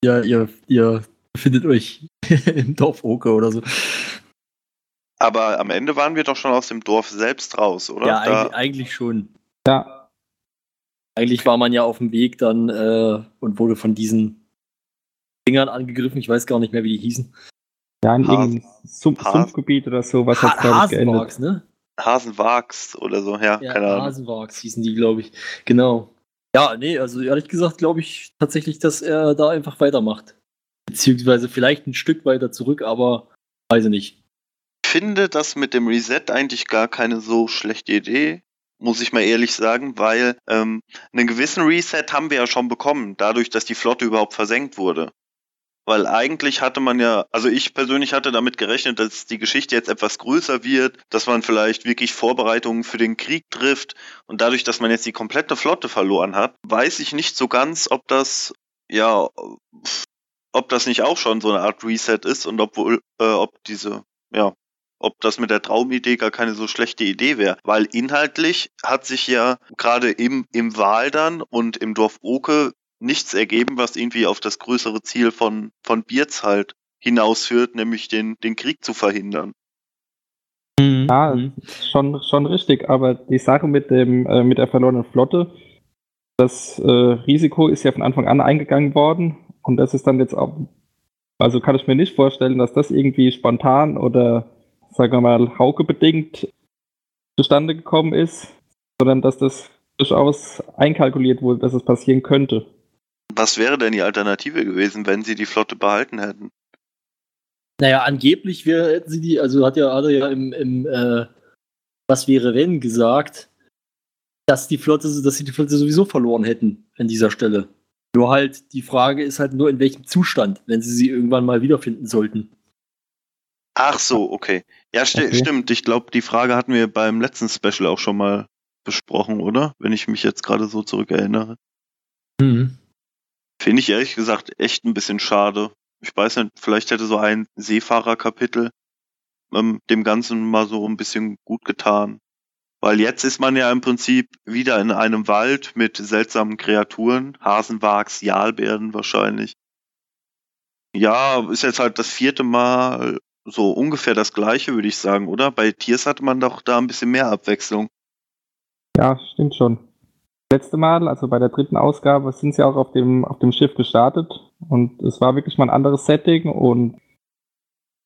Speaker 6: Ja, ihr, ihr befindet euch [laughs] im Dorf Oke oder so.
Speaker 5: Aber am Ende waren wir doch schon aus dem Dorf selbst raus, oder?
Speaker 6: Ja,
Speaker 5: da,
Speaker 6: eigentlich, eigentlich schon.
Speaker 3: Ja,
Speaker 6: Eigentlich war man ja auf dem Weg dann äh, und wurde von diesen Dingern angegriffen. Ich weiß gar nicht mehr, wie die hießen.
Speaker 3: ja in irgendeinem Sumpf. Sumpfgebiet oder so, was hat
Speaker 6: Ha. Hasenwachs, ne?
Speaker 5: Hasenwachs oder so, ja,
Speaker 6: Ja,
Speaker 5: keine Ahnung.
Speaker 6: Hasenwachs hießen die, glaube ich. Genau. Ja, nee, also ehrlich gesagt glaube ich tatsächlich, dass er da einfach weitermacht. Beziehungsweise vielleicht ein Stück weiter zurück, aber weiß ich nicht.
Speaker 5: Ich finde das mit dem Reset eigentlich gar keine so schlechte Idee, muss ich mal ehrlich sagen, weil ähm, einen gewissen Reset haben wir ja schon bekommen, dadurch, dass die Flotte überhaupt versenkt wurde. Weil eigentlich hatte man ja, also ich persönlich hatte damit gerechnet, dass die Geschichte jetzt etwas größer wird, dass man vielleicht wirklich Vorbereitungen für den Krieg trifft und dadurch, dass man jetzt die komplette Flotte verloren hat, weiß ich nicht so ganz, ob das, ja, ob das nicht auch schon so eine Art Reset ist und obwohl, äh, ob diese, ja, ob das mit der Traumidee gar keine so schlechte Idee wäre. Weil inhaltlich hat sich ja gerade im, im Waldern und im Dorf Oke nichts ergeben, was irgendwie auf das größere Ziel von, von Bierz halt hinausführt, nämlich den, den Krieg zu verhindern.
Speaker 3: Mhm. Ja, mhm. schon, schon richtig, aber die Sache mit dem, äh, mit der verlorenen Flotte, das äh, Risiko ist ja von Anfang an eingegangen worden und das ist dann jetzt auch, also kann ich mir nicht vorstellen, dass das irgendwie spontan oder sagen wir mal Hauke bedingt zustande gekommen ist, sondern dass das durchaus einkalkuliert wurde, dass es passieren könnte.
Speaker 5: Was wäre denn die Alternative gewesen, wenn sie die Flotte behalten hätten?
Speaker 6: Naja, angeblich wäre, hätten sie die, also hat ja, er ja im, im äh, Was wäre wenn gesagt, dass die Flotte, dass sie die Flotte sowieso verloren hätten an dieser Stelle. Nur halt, die Frage ist halt nur, in welchem Zustand, wenn sie sie irgendwann mal wiederfinden sollten.
Speaker 5: Ach so, okay. Ja, sti okay. stimmt. Ich glaube, die Frage hatten wir beim letzten Special auch schon mal besprochen, oder? Wenn ich mich jetzt gerade so zurückerinnere. Mhm. Finde ich ehrlich gesagt echt ein bisschen schade. Ich weiß nicht, vielleicht hätte so ein Seefahrerkapitel ähm, dem Ganzen mal so ein bisschen gut getan. Weil jetzt ist man ja im Prinzip wieder in einem Wald mit seltsamen Kreaturen, Hasenwachs, Jalbeeren wahrscheinlich. Ja, ist jetzt halt das vierte Mal so ungefähr das gleiche, würde ich sagen, oder? Bei Tiers hatte man doch da ein bisschen mehr Abwechslung.
Speaker 3: Ja, stimmt schon. Letzte Mal, also bei der dritten Ausgabe, sind sie auch auf dem, auf dem Schiff gestartet und es war wirklich mal ein anderes Setting und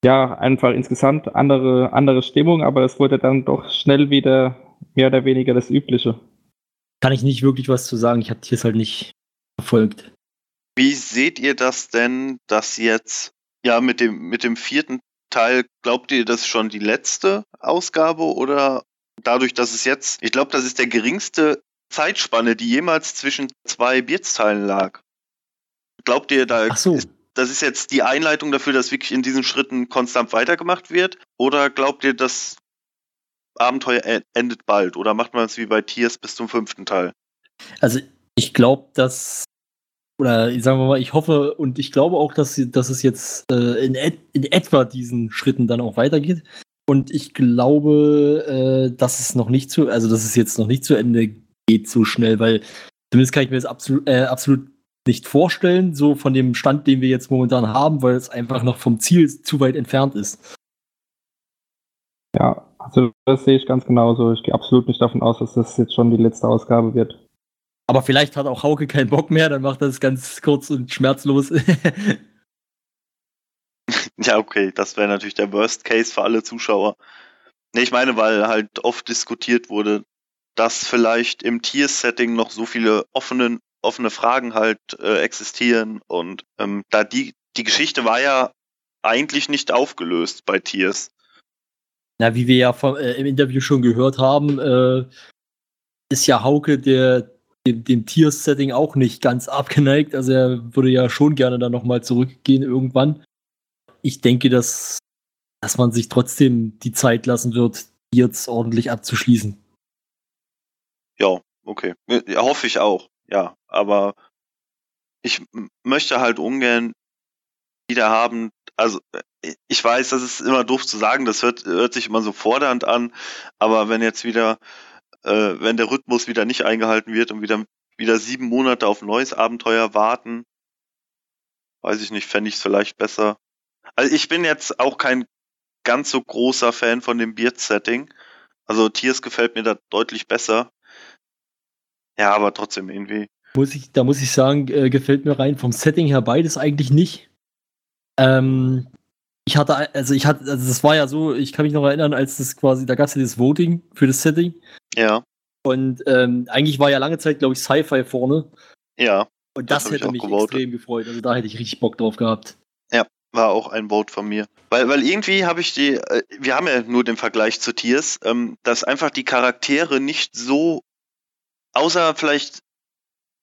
Speaker 3: ja, einfach insgesamt andere, andere Stimmung, aber es wurde dann doch schnell wieder mehr oder weniger das Übliche.
Speaker 6: Kann ich nicht wirklich was zu sagen, ich habe Tiers halt nicht verfolgt.
Speaker 5: Wie seht ihr das denn, dass jetzt ja mit dem, mit dem vierten Teil, glaubt ihr, das ist schon die letzte Ausgabe oder dadurch, dass es jetzt, ich glaube, das ist der geringste Zeitspanne, die jemals zwischen zwei Bierzteilen lag. Glaubt ihr, da
Speaker 6: so.
Speaker 5: ist, das ist jetzt die Einleitung dafür, dass wirklich in diesen Schritten konstant weitergemacht wird? Oder glaubt ihr, das Abenteuer endet bald? Oder macht man es wie bei Tiers bis zum fünften Teil?
Speaker 6: Also ich glaube, dass oder sagen wir mal, ich hoffe und ich glaube auch, dass, dass es jetzt äh, in, et in etwa diesen Schritten dann auch weitergeht. Und ich glaube, äh, dass es noch nicht zu, also dass es jetzt noch nicht zu Ende geht so schnell, weil zumindest kann ich mir das absolut, äh, absolut nicht vorstellen, so von dem Stand, den wir jetzt momentan haben, weil es einfach noch vom Ziel zu weit entfernt ist.
Speaker 3: Ja, also das sehe ich ganz genauso. Ich gehe absolut nicht davon aus, dass das jetzt schon die letzte Ausgabe wird.
Speaker 6: Aber vielleicht hat auch Hauke keinen Bock mehr, dann macht er es ganz kurz und schmerzlos. [laughs]
Speaker 5: ja, okay, das wäre natürlich der Worst Case für alle Zuschauer. Nee, ich meine, weil halt oft diskutiert wurde, dass vielleicht im Tier-Setting noch so viele offene, offene Fragen halt äh, existieren und ähm, da die, die Geschichte war ja eigentlich nicht aufgelöst bei Tiers.
Speaker 6: Na, wie wir ja vom, äh, im Interview schon gehört haben, äh, ist ja Hauke der dem, dem Tier-Setting auch nicht ganz abgeneigt. Also er würde ja schon gerne dann nochmal zurückgehen irgendwann. Ich denke, dass, dass man sich trotzdem die Zeit lassen wird, jetzt ordentlich abzuschließen.
Speaker 5: Ja, okay. Ja, hoffe ich auch. Ja, aber ich möchte halt ungern wieder haben, also ich weiß, das ist immer doof zu sagen, das hört, hört sich immer so fordernd an, aber wenn jetzt wieder äh, wenn der Rhythmus wieder nicht eingehalten wird und wieder, wieder sieben Monate auf ein neues Abenteuer warten, weiß ich nicht, fände ich es vielleicht besser. Also ich bin jetzt auch kein ganz so großer Fan von dem Beard-Setting. Also Tiers gefällt mir da deutlich besser. Ja, aber trotzdem irgendwie.
Speaker 6: Muss ich, da muss ich sagen, äh, gefällt mir rein vom Setting her beides eigentlich nicht. Ähm, ich hatte, also ich hatte, also das war ja so, ich kann mich noch erinnern, als das quasi, da gab es ja das Voting für das Setting.
Speaker 5: Ja.
Speaker 6: Und ähm, eigentlich war ja lange Zeit, glaube ich, Sci-Fi vorne.
Speaker 5: Ja.
Speaker 6: Und das, das hätte mich gewotet. extrem gefreut. Also da hätte ich richtig Bock drauf gehabt.
Speaker 5: Ja, war auch ein Vote von mir. Weil, weil irgendwie habe ich die, äh, wir haben ja nur den Vergleich zu Tiers, ähm, dass einfach die Charaktere nicht so, außer vielleicht,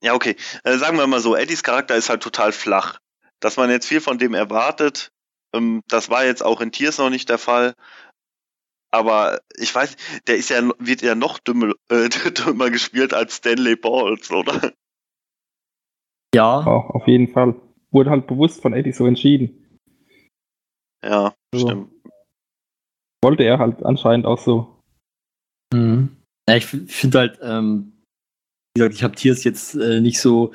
Speaker 5: ja okay, äh, sagen wir mal so, Eddies Charakter ist halt total flach. Dass man jetzt viel von dem erwartet, ähm, das war jetzt auch in Tiers noch nicht der Fall. Aber ich weiß, der ist ja, wird ja noch dümmer, [laughs] äh, dümmer gespielt als Stanley Balls, oder?
Speaker 6: Ja.
Speaker 3: Oh, auf jeden Fall. wurde halt bewusst von Eddie so entschieden.
Speaker 5: Ja,
Speaker 3: So.
Speaker 5: stimmt.
Speaker 3: Wollte er halt anscheinend auch so.
Speaker 6: Mhm. Ja, ich finde halt, ähm, wie gesagt, ich habe Tiers jetzt äh, nicht so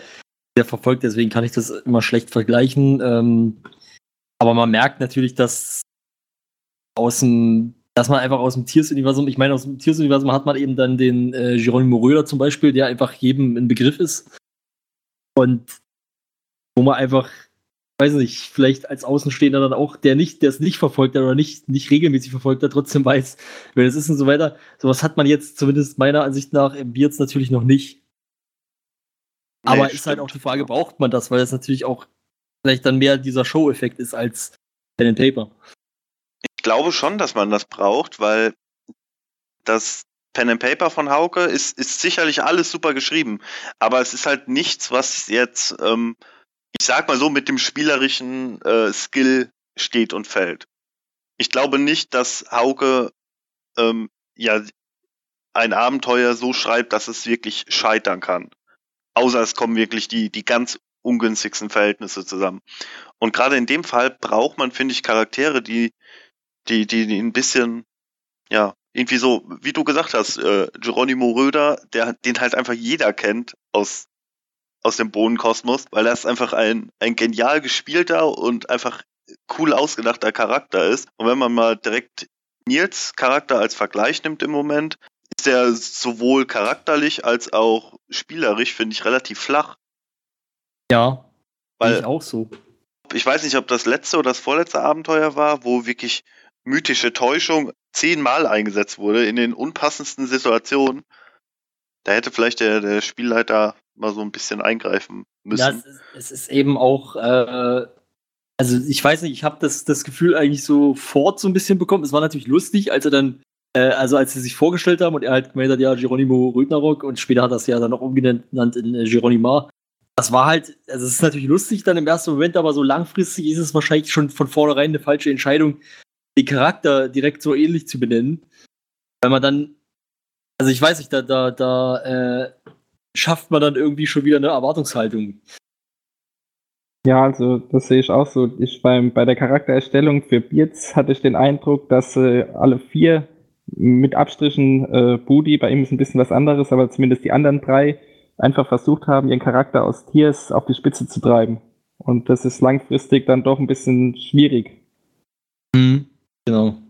Speaker 6: sehr verfolgt, deswegen kann ich das immer schlecht vergleichen. Ähm, aber man merkt natürlich, dass aus dem, dass man einfach aus dem Tiers-Universum, ich meine, aus dem Tiers-Universum hat man eben dann den äh, Geronimo Röder zum Beispiel, der einfach jedem ein Begriff ist. Und wo man einfach, weiß nicht, vielleicht als Außenstehender dann auch, der nicht, der es nicht verfolgt hat oder nicht, nicht regelmäßig verfolgt hat, trotzdem weiß, wer das ist und so weiter. Sowas hat man jetzt zumindest meiner Ansicht nach im Beards natürlich noch nicht. Aber
Speaker 5: Nee,
Speaker 6: ist halt auch
Speaker 5: stimmt.
Speaker 6: die Frage, braucht man das, weil das natürlich auch vielleicht dann mehr dieser Show-Effekt ist als Pen and Paper.
Speaker 5: Glaube schon, dass man das braucht, weil das Pen and Paper von Hauke ist, ist sicherlich alles super geschrieben, aber es ist halt nichts, was jetzt, ähm, ich sag mal so, mit dem spielerischen äh, Skill steht und fällt. Ich glaube nicht, dass Hauke ähm, ja ein Abenteuer so schreibt, dass es wirklich scheitern kann. Außer es kommen wirklich die, die ganz ungünstigsten Verhältnisse zusammen. Und gerade in dem Fall braucht man, finde ich, Charaktere, die, die, die, die ein bisschen, ja, irgendwie so, wie du gesagt hast, äh, Geronimo Röder, der, den halt einfach jeder kennt aus, aus dem Bohnenkosmos, weil er ist einfach ein, ein genial gespielter und einfach cool ausgedachter Charakter ist. Und wenn man mal direkt Nils Charakter als Vergleich nimmt im Moment, ist er sowohl charakterlich als auch spielerisch, finde ich, relativ flach.
Speaker 6: Ja,
Speaker 5: Weil
Speaker 6: ich auch so.
Speaker 5: ich weiß nicht, ob das letzte oder das vorletzte Abenteuer war, wo wirklich mythische Täuschung zehnmal eingesetzt wurde in den unpassendsten Situationen. Da hätte vielleicht der, der Spielleiter mal so ein bisschen eingreifen müssen.
Speaker 6: Ja, es ist, eben auch, äh, also ich weiß nicht, ich habe das, das Gefühl eigentlich sofort so ein bisschen bekommen. Es war natürlich lustig, als er dann, äh, also als sie sich vorgestellt haben und er halt gemeldet hat, ja, Geronimo Rödnerrock und später hat er es ja dann noch umgenannt in äh, Geronimar. Das war halt, also es ist natürlich lustig dann im ersten Moment, aber so langfristig ist es wahrscheinlich schon von vornherein eine falsche Entscheidung, den Charakter direkt so ähnlich zu benennen. Weil man dann, also ich weiß nicht, da, da, da äh, schafft man dann irgendwie schon wieder eine Erwartungshaltung.
Speaker 3: Ja, also das sehe ich auch so. Ich beim, bei der Charaktererstellung für Beards hatte ich den Eindruck, dass äh, alle vier mit Abstrichen äh, Budi, bei ihm ist ein bisschen was anderes, aber zumindest die anderen drei einfach versucht haben, ihren Charakter aus Tiers auf die Spitze zu treiben. Und das ist langfristig dann doch ein bisschen schwierig.
Speaker 6: Genau.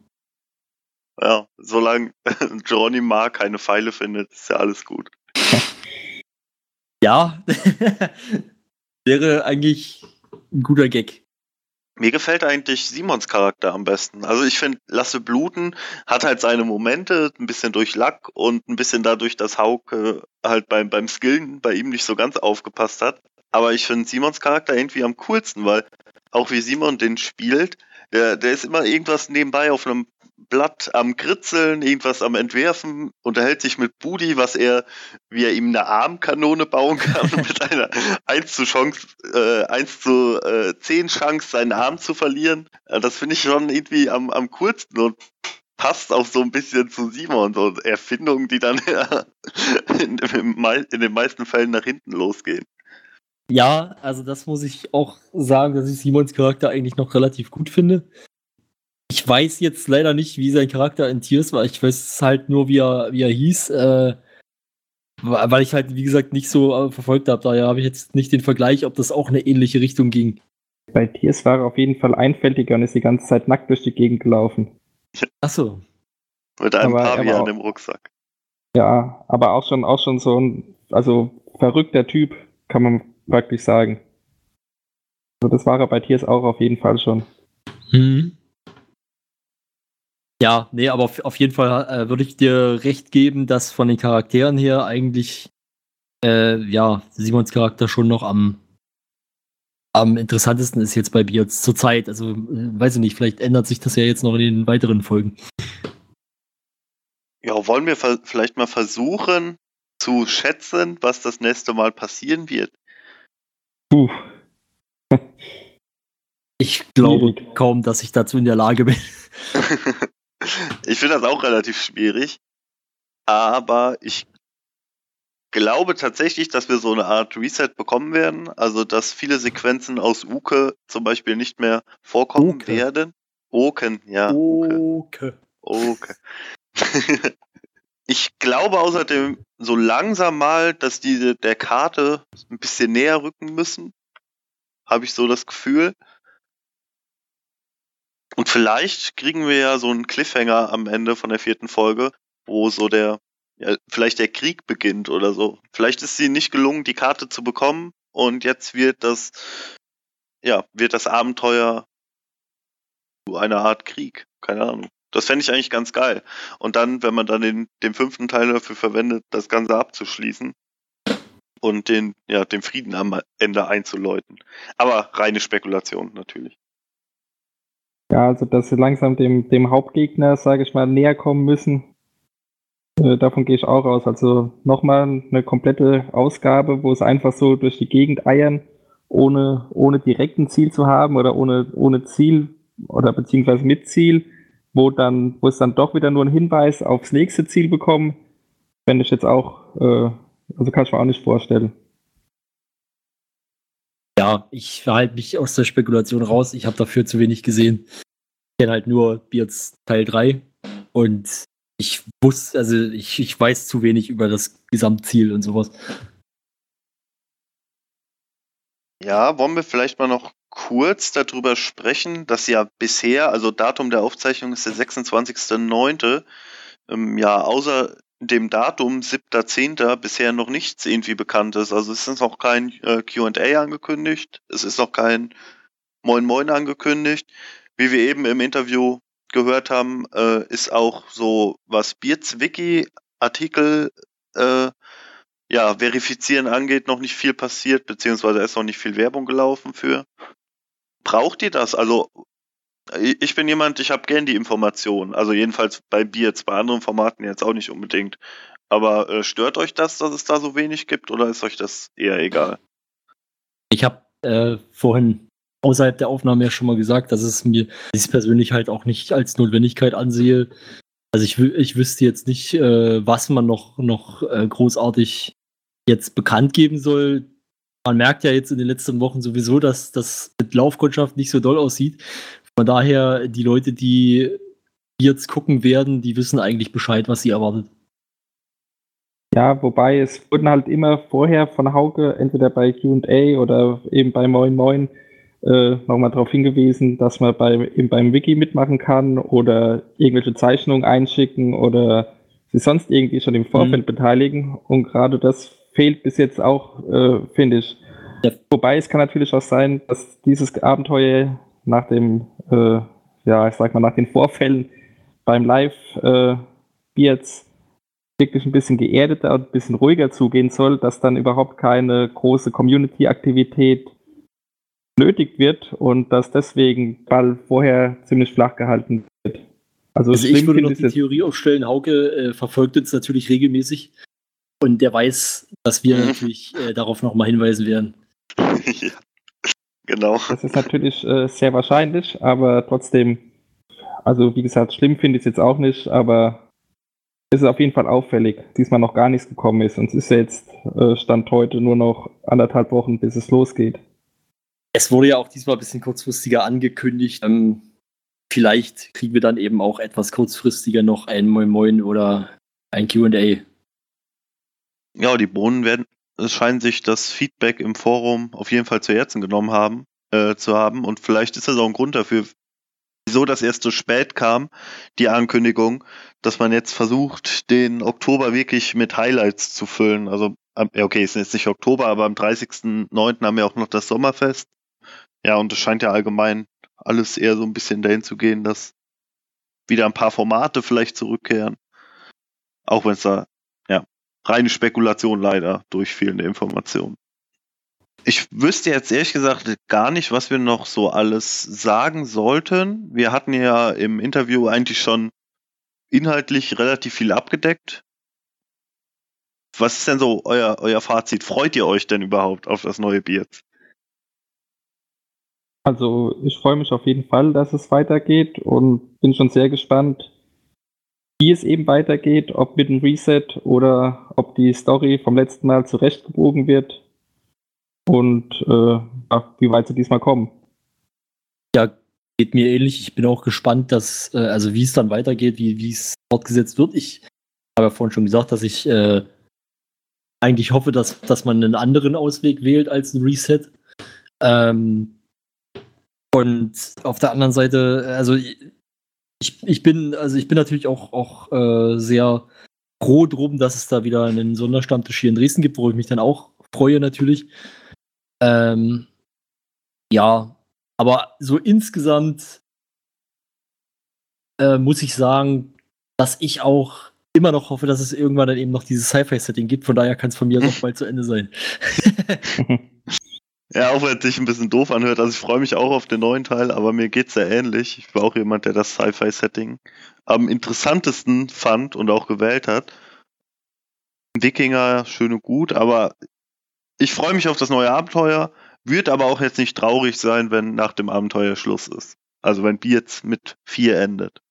Speaker 5: Ja, solange [laughs] Geronimo keine Pfeile findet, ist ja alles gut.
Speaker 6: Ja, [laughs] wäre eigentlich ein guter Gag.
Speaker 5: Mir gefällt eigentlich Simons Charakter am besten. Also ich finde, Lasse Bluten hat halt seine Momente, ein bisschen durch Lack und ein bisschen dadurch, dass Hauke halt beim, beim Skillen bei ihm nicht so ganz aufgepasst hat. Aber ich finde Simons Charakter irgendwie am coolsten, weil auch wie Simon den spielt, der, der ist immer irgendwas nebenbei auf einem Blatt am Kritzeln, irgendwas am Entwerfen, unterhält sich mit Budi, was er, wie er ihm eine Armkanone bauen kann, [laughs] mit einer 1 zu Chance, äh, 1 zu äh, 10 Chance, seinen Arm zu verlieren. Äh, Das finde ich schon irgendwie am, am coolsten und passt auch so ein bisschen zu Simon, so Erfindungen, die dann [laughs] in, in, den meisten Fällen nach hinten losgehen.
Speaker 6: Ja, also das muss ich auch sagen, dass ich Simons Charakter eigentlich noch relativ gut finde. Ich weiß jetzt leider nicht, wie sein Charakter in Tiers war. Ich weiß halt nur, wie er, wie er hieß, äh, weil ich halt, wie gesagt, nicht so äh, verfolgt habe. Daher habe ich jetzt nicht den Vergleich, ob das auch eine ähnliche Richtung ging.
Speaker 3: Bei Tiers war er auf jeden Fall einfältiger und ist die ganze Zeit nackt durch die Gegend gelaufen. [laughs]
Speaker 6: Achso.
Speaker 5: Mit einem
Speaker 3: Aber er
Speaker 5: Pavian
Speaker 3: auch-
Speaker 5: im Rucksack.
Speaker 3: Ja, aber auch schon, auch schon so ein, also verrückter Typ, kann man praktisch sagen. Also das war er bei Tiers auch auf jeden Fall schon.
Speaker 6: Hm. Ja, nee, aber auf, auf jeden Fall äh, würde ich dir recht geben, dass von den Charakteren her eigentlich äh, ja, Simons Charakter schon noch am, am interessantesten ist jetzt bei Beards zur Zeit. Also, äh, weiß ich nicht, vielleicht ändert sich das ja jetzt noch in den weiteren Folgen.
Speaker 5: Ja, wollen wir vielleicht mal versuchen zu schätzen, was das nächste Mal passieren wird?
Speaker 3: Puh,
Speaker 6: Ich glaube
Speaker 3: Schwierig.
Speaker 6: kaum, dass ich dazu in der Lage bin. [laughs]
Speaker 5: ich finde das auch relativ schwierig, aber ich glaube tatsächlich, dass wir so eine Art Reset bekommen werden. Also, dass viele Sequenzen aus Uke zum Beispiel nicht mehr vorkommen
Speaker 6: Uke.
Speaker 5: werden. Oken, ja. Uke.
Speaker 6: Okay.
Speaker 5: Okay. [laughs] ich glaube außerdem so langsam mal, dass diese der Karte ein bisschen näher rücken müssen. Habe ich so das Gefühl. Und vielleicht kriegen wir ja so einen Cliffhanger am Ende von der vierten Folge, wo so der, ja, vielleicht der Krieg beginnt oder so. Vielleicht ist sie nicht gelungen, die Karte zu bekommen und jetzt wird das, ja, wird das Abenteuer zu einer Art Krieg. Keine Ahnung. Das fände ich eigentlich ganz geil. Und dann, wenn man dann den, den fünften Teil dafür verwendet, das Ganze abzuschließen und den, ja, den Frieden am Ende einzuläuten. Aber reine Spekulation natürlich.
Speaker 3: Ja, also dass sie langsam dem, dem Hauptgegner, sage ich mal, näher kommen müssen. Äh, davon gehe ich auch aus. Also nochmal eine komplette Ausgabe, wo es einfach so durch die Gegend eiern, ohne, ohne direkt ein Ziel zu haben oder ohne, ohne Ziel oder beziehungsweise mit Ziel, wo dann, wo es dann doch wieder nur einen Hinweis aufs nächste Ziel bekommen, fände ich jetzt auch, äh, also kann ich mir auch nicht vorstellen.
Speaker 6: Ja, ich verhalte mich aus der Spekulation raus. Ich habe dafür zu wenig gesehen. Ich kenne halt nur Beards Teil 3 und ich wusste, also ich, ich weiß zu wenig über das Gesamtziel und sowas.
Speaker 5: Ja, wollen wir vielleicht mal noch kurz darüber sprechen, dass ja bisher, also Datum der Aufzeichnung ist der 26.09., ähm, ja, außer dem Datum 7.10. bisher noch nichts irgendwie bekannt ist. Also es ist noch kein äh, QA angekündigt, es ist noch kein Moin Moin angekündigt. Wie wir eben im Interview gehört haben, äh, ist auch so, was Beards Wiki-Artikel äh, ja, verifizieren angeht, noch nicht viel passiert, beziehungsweise ist noch nicht viel Werbung gelaufen für. Braucht ihr das? Also ich bin jemand, ich habe gern die Information. Also jedenfalls bei Beards, bei anderen Formaten jetzt auch nicht unbedingt. Aber äh, stört euch das, dass es da so wenig gibt oder ist euch das eher egal?
Speaker 6: Ich habe äh, vorhin außerhalb der Aufnahme ja schon mal gesagt, dass es mir, ich persönlich halt auch nicht als Notwendigkeit ansehe. Also ich, ich wüsste jetzt nicht, äh, was man noch, noch äh, großartig jetzt bekannt geben soll. Man merkt ja jetzt in den letzten Wochen sowieso, dass das mit Laufkundschaft nicht so doll aussieht. Von daher, die Leute, die jetzt gucken werden, die wissen eigentlich Bescheid, was sie erwartet.
Speaker 3: Ja, wobei es wurden halt immer vorher von Hauke, entweder bei QA oder eben bei Moin Moin, äh, nochmal darauf hingewiesen, dass man bei, eben beim Wiki mitmachen kann oder irgendwelche Zeichnungen einschicken oder sich sonst irgendwie schon im Vorfeld beteiligen. Und gerade das fehlt bis jetzt auch, äh, finde ich.
Speaker 6: Ja.
Speaker 3: Wobei es kann natürlich auch sein, dass dieses Abenteuer nach dem, äh, ja, ich sag mal, nach den Vorfällen beim Live äh, Beards wirklich ein bisschen geerdeter und ein bisschen ruhiger zugehen soll, dass dann überhaupt keine große Community-Aktivität nötig wird und dass deswegen Ball vorher ziemlich flach gehalten wird. Also,
Speaker 6: Also ich würde noch die
Speaker 3: jetzt-
Speaker 6: Theorie aufstellen, Hauke äh, verfolgt uns natürlich regelmäßig und der weiß, dass wir
Speaker 5: Mhm.
Speaker 6: natürlich äh, darauf nochmal hinweisen werden.
Speaker 5: ja. [laughs] Genau.
Speaker 3: Das ist natürlich äh, sehr wahrscheinlich, aber trotzdem, also wie gesagt, schlimm finde ich es jetzt auch nicht, aber es ist auf jeden Fall auffällig, diesmal noch gar nichts gekommen ist. Und es ist ja jetzt äh, Stand heute nur noch anderthalb Wochen, bis es losgeht.
Speaker 6: Es wurde ja auch diesmal ein bisschen kurzfristiger angekündigt. Ähm, vielleicht kriegen wir dann eben auch etwas kurzfristiger noch ein Moin Moin oder ein QA.
Speaker 5: Ja, die Bohnen werden, es scheint sich das Feedback im Forum auf jeden Fall zu Herzen genommen haben, äh, zu haben. Und vielleicht ist das auch ein Grund dafür, wieso das erst so spät kam, die Ankündigung, dass man jetzt versucht, den Oktober wirklich mit Highlights zu füllen. Also, okay, es ist jetzt nicht Oktober, aber am 30.09. haben wir auch noch das Sommerfest. Ja, und es scheint ja allgemein alles eher so ein bisschen dahin zu gehen, dass wieder ein paar Formate vielleicht zurückkehren. Auch wenn es da, reine Spekulation leider durch fehlende Informationen. Ich wüsste jetzt ehrlich gesagt gar nicht, was wir noch so alles sagen sollten. Wir hatten ja im Interview eigentlich schon inhaltlich relativ viel abgedeckt. Was ist denn so euer, euer Fazit? Freut ihr euch denn überhaupt auf das neue Beards?
Speaker 3: Also ich freue mich auf jeden Fall, dass es weitergeht und bin schon sehr gespannt, wie es eben weitergeht, ob mit einem Reset oder ob die Story vom letzten Mal zurechtgebogen wird und äh, wie weit sie diesmal kommen.
Speaker 6: Ja, geht mir ähnlich. Ich bin auch gespannt, dass, äh, also wie es dann weitergeht, wie es fortgesetzt wird. Ich habe ja vorhin schon gesagt, dass ich äh, eigentlich hoffe, dass, dass man einen anderen Ausweg wählt als ein Reset. Ähm, und auf der anderen Seite, also ich, ich bin, also ich bin natürlich auch, auch äh, sehr froh drum, dass es da wieder einen Sonderstammtisch hier in Dresden gibt, wo ich mich dann auch freue natürlich. Ähm, ja, aber so insgesamt äh, muss ich sagen, dass ich auch immer noch hoffe, dass es irgendwann dann eben noch dieses Sci-Fi-Setting gibt. Von daher kann es von mir [laughs] noch bald zu Ende sein. [laughs]
Speaker 5: Ja, auch wenn es sich ein bisschen doof anhört. Also ich freue mich auch auf den neuen Teil, aber mir geht es sehr ähnlich. Ich war auch jemand, der das Sci-Fi-Setting am interessantesten fand und auch gewählt hat. Wikinger, schön und gut, aber ich freue mich auf das neue Abenteuer, wird aber auch jetzt nicht traurig sein, wenn nach dem Abenteuer Schluss ist. Also wenn Beards mit vier endet.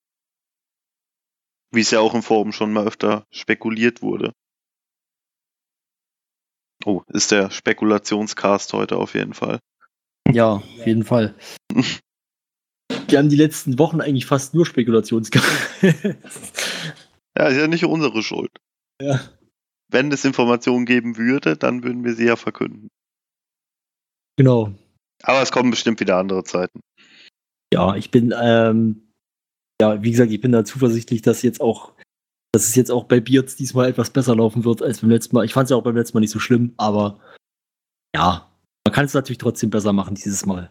Speaker 5: Wie es ja auch im Forum schon mal öfter spekuliert wurde. Oh, ist der Spekulationscast heute auf jeden Fall.
Speaker 6: Ja, auf jeden Fall. [laughs] Wir haben die letzten Wochen eigentlich fast nur Spekulationscast.
Speaker 5: ja, ist ja nicht unsere Schuld.
Speaker 6: Ja.
Speaker 5: Wenn es Informationen geben würde, dann würden wir sie ja verkünden.
Speaker 6: Genau.
Speaker 5: Aber es kommen bestimmt wieder andere Zeiten.
Speaker 6: Ja, ich bin, ähm, ja, wie gesagt, ich bin da zuversichtlich, dass jetzt auch dass es jetzt auch bei Beards diesmal etwas besser laufen wird als beim letzten Mal. Ich fand es ja auch beim letzten Mal nicht so schlimm, aber ja, man kann es natürlich trotzdem besser machen dieses Mal.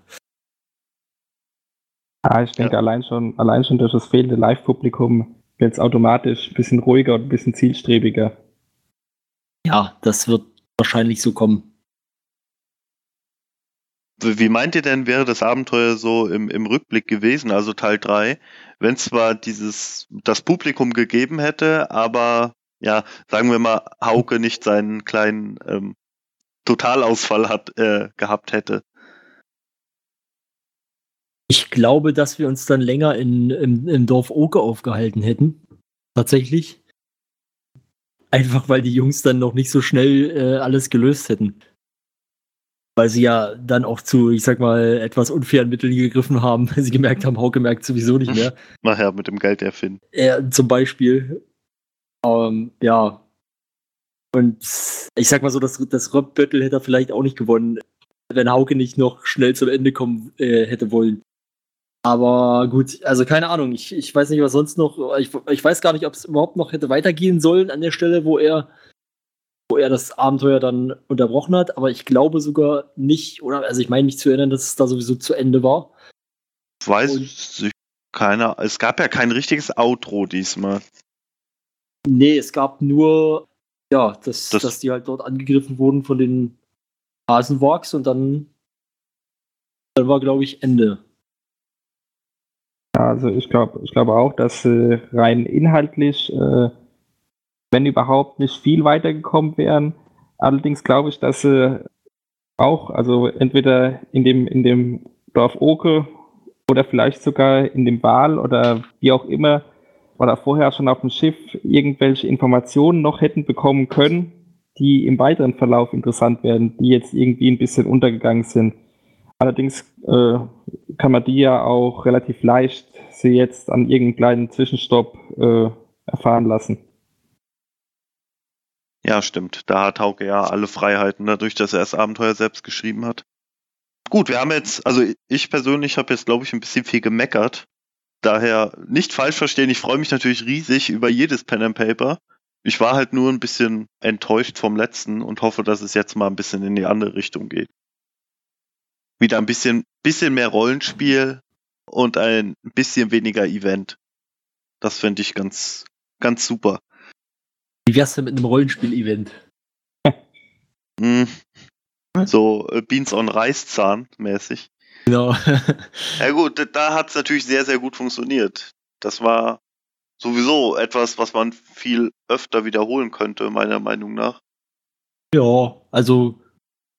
Speaker 3: Ja, ich denke, ja. allein, schon, allein schon durch das fehlende Live-Publikum wird es automatisch ein bisschen ruhiger und ein bisschen zielstrebiger.
Speaker 6: Ja, das wird wahrscheinlich so kommen.
Speaker 5: Wie meint ihr denn, wäre das Abenteuer so im, im Rückblick gewesen, also Teil 3, wenn zwar dieses, das Publikum gegeben hätte, aber ja, sagen wir mal, Hauke nicht seinen kleinen ähm, Totalausfall hat, äh, gehabt hätte?
Speaker 6: Ich glaube, dass wir uns dann länger in, im, im Dorf Oke aufgehalten hätten. Tatsächlich. Einfach weil die Jungs dann noch nicht so schnell äh, alles gelöst hätten weil sie ja dann auch zu, ich sag mal, etwas unfairen Mitteln gegriffen haben, weil sie gemerkt haben, Hauke merkt sowieso nicht mehr. [laughs]
Speaker 5: Nachher mit dem Geld erfinden.
Speaker 6: Ja, zum Beispiel. Ähm, ja. Und ich sag mal so, das, das Rob-Battle hätte er vielleicht auch nicht gewonnen, wenn Hauke nicht noch schnell zum Ende kommen äh, hätte wollen. Aber gut, also keine Ahnung, ich, ich weiß nicht, was sonst noch, ich, ich weiß gar nicht, ob es überhaupt noch hätte weitergehen sollen an der Stelle, wo er wo er das Abenteuer dann unterbrochen hat, aber ich glaube sogar nicht, oder also ich meine mich zu erinnern, dass es da sowieso zu Ende war.
Speaker 5: Weiß ich keiner. Es gab ja kein richtiges Outro diesmal.
Speaker 6: Nee, es gab nur, ja, dass, das dass die halt dort angegriffen wurden von den Hasenwalks und dann, dann war, glaube ich, Ende.
Speaker 3: Also ich glaube ich glaube auch, dass äh, rein inhaltlich äh, wenn überhaupt, nicht viel weitergekommen wären. Allerdings glaube ich, dass sie auch, also entweder in dem, in dem Dorf Oke oder vielleicht sogar in dem Wal oder wie auch immer oder vorher schon auf dem Schiff irgendwelche Informationen noch hätten bekommen können, die im weiteren Verlauf interessant werden, die jetzt irgendwie ein bisschen untergegangen sind. Allerdings äh, kann man die ja auch relativ leicht sie jetzt an irgendeinem kleinen Zwischenstopp äh, erfahren lassen.
Speaker 5: Ja, stimmt. Da hat Hauke ja alle Freiheiten, dadurch, dass er das Abenteuer selbst geschrieben hat. Gut, wir haben jetzt, also ich persönlich habe jetzt, glaube ich, ein bisschen viel gemeckert. Daher nicht falsch verstehen, ich freue mich natürlich riesig über jedes Pen and Paper. Ich war halt nur ein bisschen enttäuscht vom letzten und hoffe, dass es jetzt mal ein bisschen in die andere Richtung geht. Wieder ein bisschen, bisschen mehr Rollenspiel und ein bisschen weniger Event. Das fände ich ganz, ganz super.
Speaker 6: Wie wär's denn mit einem Rollenspiel-Event? [laughs]
Speaker 5: Hm. So äh, Beans on Reiszahn mäßig.
Speaker 6: Genau.
Speaker 5: ja gut, da hat es natürlich sehr, sehr gut funktioniert. Das war sowieso etwas, was man viel öfter wiederholen könnte, meiner Meinung nach.
Speaker 6: Ja, also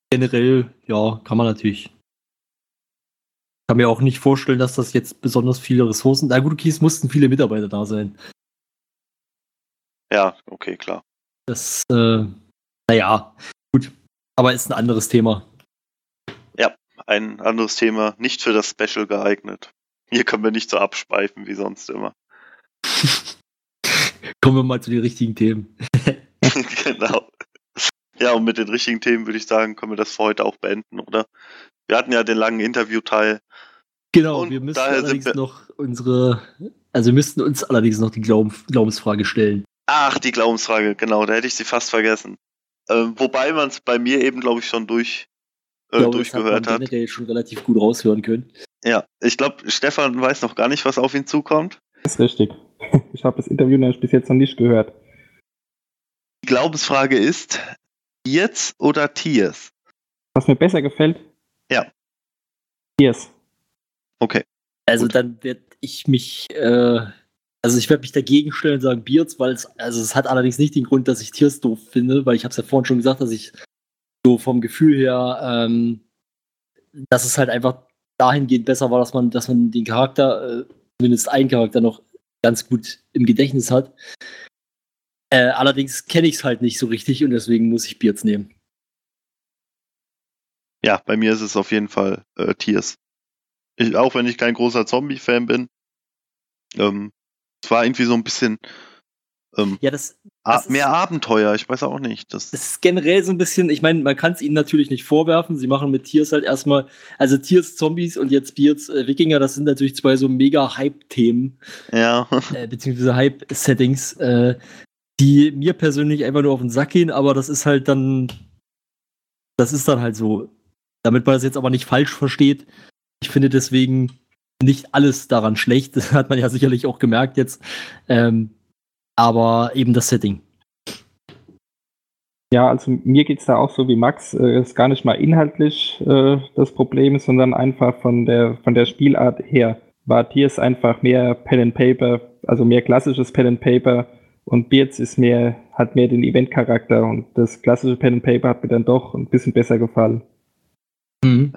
Speaker 6: generell, ja, kann man natürlich. Ich kann mir auch nicht vorstellen, dass das jetzt besonders viele Ressourcen. Na gut, okay, es mussten viele Mitarbeiter da sein.
Speaker 5: Ja, okay, klar.
Speaker 6: Das, äh, naja, gut. Aber ist ein anderes Thema.
Speaker 5: Ja, ein anderes Thema, nicht für das Special geeignet. Hier können wir nicht so abschweifen wie sonst immer. [laughs]
Speaker 6: Kommen wir mal zu den richtigen Themen. [laughs] [laughs]
Speaker 5: genau. Ja, und mit den richtigen Themen würde ich sagen, können wir das für heute auch beenden, oder? Wir hatten ja den langen Interviewteil.
Speaker 6: Genau,
Speaker 5: Und
Speaker 6: wir müssen allerdings
Speaker 5: wir-
Speaker 6: noch unsere, also wir müssten uns allerdings noch die Glauben, Glaubensfrage stellen.
Speaker 5: Ach, die Glaubensfrage, genau, da hätte ich sie fast vergessen. Ähm, wobei man es bei mir eben, glaube ich, schon durch, äh,
Speaker 6: Ich glaube, das
Speaker 5: durchgehört
Speaker 6: hat. Man
Speaker 5: hat.
Speaker 6: generell schon relativ gut raushören können.
Speaker 5: Ja, ich glaube, Stefan weiß noch gar nicht, was auf ihn zukommt.
Speaker 3: Das ist richtig. [laughs] Ich habe das Interview nämlich bis jetzt noch nicht gehört.
Speaker 5: Die Glaubensfrage ist, Jetzt oder Tiers?
Speaker 3: Was mir besser gefällt?
Speaker 5: Ja.
Speaker 3: Tiers.
Speaker 5: Okay.
Speaker 6: Also
Speaker 5: Gut.
Speaker 6: dann werde ich mich, äh, also ich werde mich dagegen stellen und sagen Beards, weil es, also es hat allerdings nicht den Grund, dass ich Tiers doof finde, weil ich habe es ja vorhin schon gesagt, dass ich so vom Gefühl her, ähm, dass es halt einfach dahingehend besser war, dass man, dass man den Charakter, äh, zumindest einen Charakter noch ganz gut im Gedächtnis hat. Äh, allerdings kenne ich es halt nicht so richtig und deswegen muss ich Beards nehmen.
Speaker 5: Ja, bei mir ist es auf jeden Fall äh, Tiers. Ich, auch wenn ich kein großer Zombie-Fan bin. Ähm, es war irgendwie so ein bisschen ähm,
Speaker 6: Ja, das, das ist-
Speaker 5: mehr Abenteuer, ich weiß auch nicht. Das,
Speaker 6: es ist generell so ein bisschen, ich meine, man kann es ihnen natürlich nicht vorwerfen. Sie machen mit Tiers halt erstmal, also Tiers Zombies und jetzt Beards äh, Wikinger, das sind natürlich zwei so mega Hype-Themen,
Speaker 5: ja,
Speaker 6: äh, beziehungsweise Hype-Settings, äh, die mir persönlich einfach nur auf den Sack gehen, aber das ist halt dann, das ist dann halt so. Damit man das jetzt aber nicht falsch versteht, ich finde deswegen nicht alles daran schlecht, [laughs] das hat man ja sicherlich auch gemerkt jetzt, ähm, aber eben das Setting.
Speaker 3: Ja, also mir geht's da auch so wie Max. Äh, ist gar nicht mal inhaltlich äh, das Problem, sondern einfach von der von der Spielart her. War Tiers einfach mehr Pen and Paper, also mehr klassisches Pen and Paper und Beards ist mehr, hat mehr den Event-Charakter und das klassische Pen and Paper hat mir dann doch ein bisschen besser gefallen.
Speaker 6: Mhm.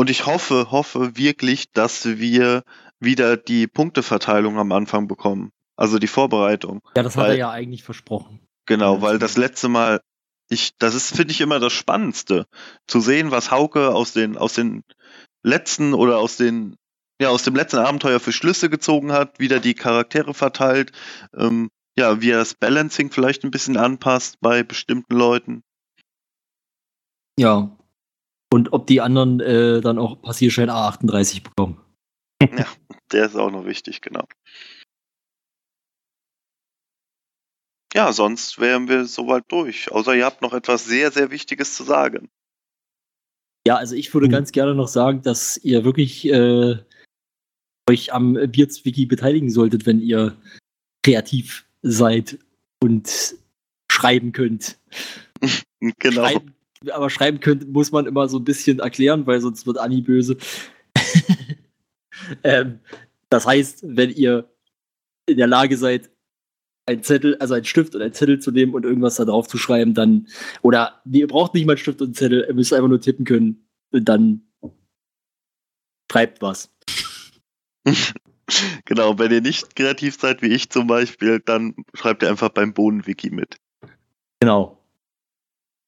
Speaker 5: Und ich hoffe, hoffe wirklich, dass wir wieder die Punkteverteilung am Anfang bekommen. Also die Vorbereitung.
Speaker 6: Ja, das hat
Speaker 5: Weil-
Speaker 6: er ja eigentlich versprochen.
Speaker 5: Genau, weil
Speaker 6: das
Speaker 5: das letzte Mal, ich, das ist, finde ich, immer das Spannendste. Zu sehen, was Hauke aus den, aus den letzten oder aus den, ja, aus dem letzten Abenteuer für Schlüsse gezogen hat, wieder die Charaktere verteilt, ähm, ja, wie er das Balancing vielleicht ein bisschen anpasst bei bestimmten Leuten.
Speaker 6: Ja. Und ob die anderen äh, dann auch Passierschein A38 bekommen.
Speaker 5: Der ist auch noch wichtig, genau. Ja, sonst wären wir soweit durch. Außer ihr habt noch etwas sehr, sehr Wichtiges zu sagen.
Speaker 6: Ja, also ich würde
Speaker 3: Mhm.
Speaker 6: ganz gerne noch sagen, dass ihr wirklich äh, euch am Beards-Wiki beteiligen solltet, wenn ihr kreativ seid und schreiben könnt. [laughs]
Speaker 5: Genau.
Speaker 6: Schreiben, aber schreiben könnt, muss man immer so ein bisschen erklären, weil sonst wird Anni böse. [laughs] ähm, das heißt, wenn ihr in der Lage seid, ein Zettel, also ein Stift und ein Zettel zu nehmen und irgendwas da drauf zu schreiben, dann, oder nee, ihr braucht nicht mal einen Stift und einen Zettel, ihr müsst einfach nur tippen können und dann schreibt was. [laughs]
Speaker 5: Genau, wenn ihr nicht kreativ seid, wie ich zum Beispiel, dann schreibt ihr einfach beim Bohnen-Wiki mit.
Speaker 6: Genau.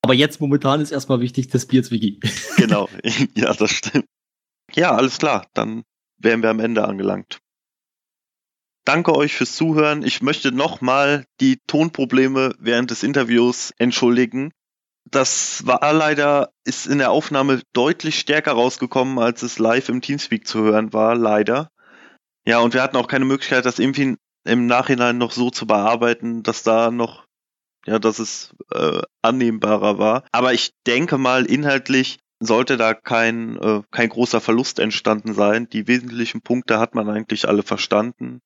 Speaker 6: Aber jetzt momentan ist erstmal wichtig das Beards-Wiki. [laughs]
Speaker 5: Genau, [laughs] ja, das stimmt. Ja, alles klar, dann wären wir am Ende angelangt. Danke euch fürs Zuhören. Ich möchte nochmal die Tonprobleme während des Interviews entschuldigen. Das war leider, ist in der Aufnahme deutlich stärker rausgekommen, als es live im Teamspeak zu hören war, leider. Ja, und wir hatten auch keine Möglichkeit, das irgendwie im Nachhinein noch so zu bearbeiten, dass da noch, ja, dass es äh, annehmbarer war. Aber ich denke mal, inhaltlich sollte da kein, äh, kein großer Verlust entstanden sein. Die wesentlichen Punkte hat man eigentlich alle verstanden,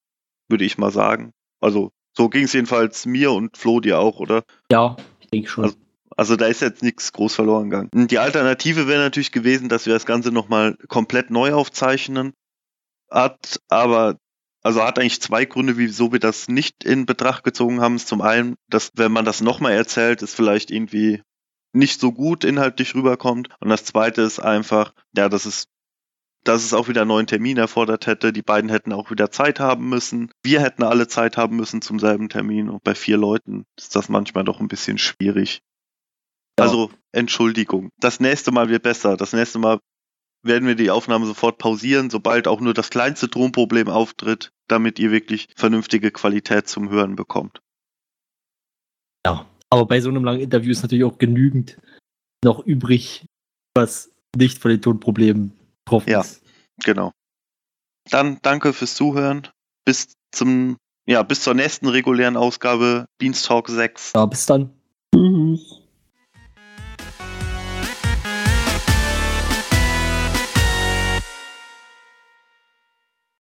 Speaker 5: würde ich mal sagen. Also, so ging es jedenfalls mir und Flo dir auch, oder?
Speaker 6: Ja, ich denke schon.
Speaker 5: Also- Also da ist jetzt nichts groß verloren gegangen. Die Alternative wäre natürlich gewesen, dass wir das Ganze nochmal komplett neu aufzeichnen. Hat aber, also hat eigentlich zwei Gründe, wieso wir das nicht in Betracht gezogen haben. Zum einen, dass wenn man das nochmal erzählt, es vielleicht irgendwie nicht so gut inhaltlich rüberkommt. Und das zweite ist einfach, ja, dass es dass es auch wieder einen neuen Termin erfordert hätte. Die beiden hätten auch wieder Zeit haben müssen. Wir hätten alle Zeit haben müssen zum selben Termin. Und bei vier Leuten ist das manchmal doch ein bisschen schwierig.
Speaker 6: Ja.
Speaker 5: Also, Entschuldigung. Das nächste Mal wird besser. Das nächste Mal werden wir die Aufnahme sofort pausieren, sobald auch nur das kleinste Tonproblem auftritt, damit ihr wirklich vernünftige Qualität zum Hören bekommt.
Speaker 6: Ja, aber bei so einem langen Interview ist natürlich auch genügend noch übrig, was nicht von den Tonproblemen betroffen
Speaker 5: Ja.
Speaker 6: ist.
Speaker 5: Genau. Dann danke fürs Zuhören. Bis zum, ja, bis zur nächsten regulären Ausgabe Beanstalk 6.
Speaker 6: Ja, bis dann.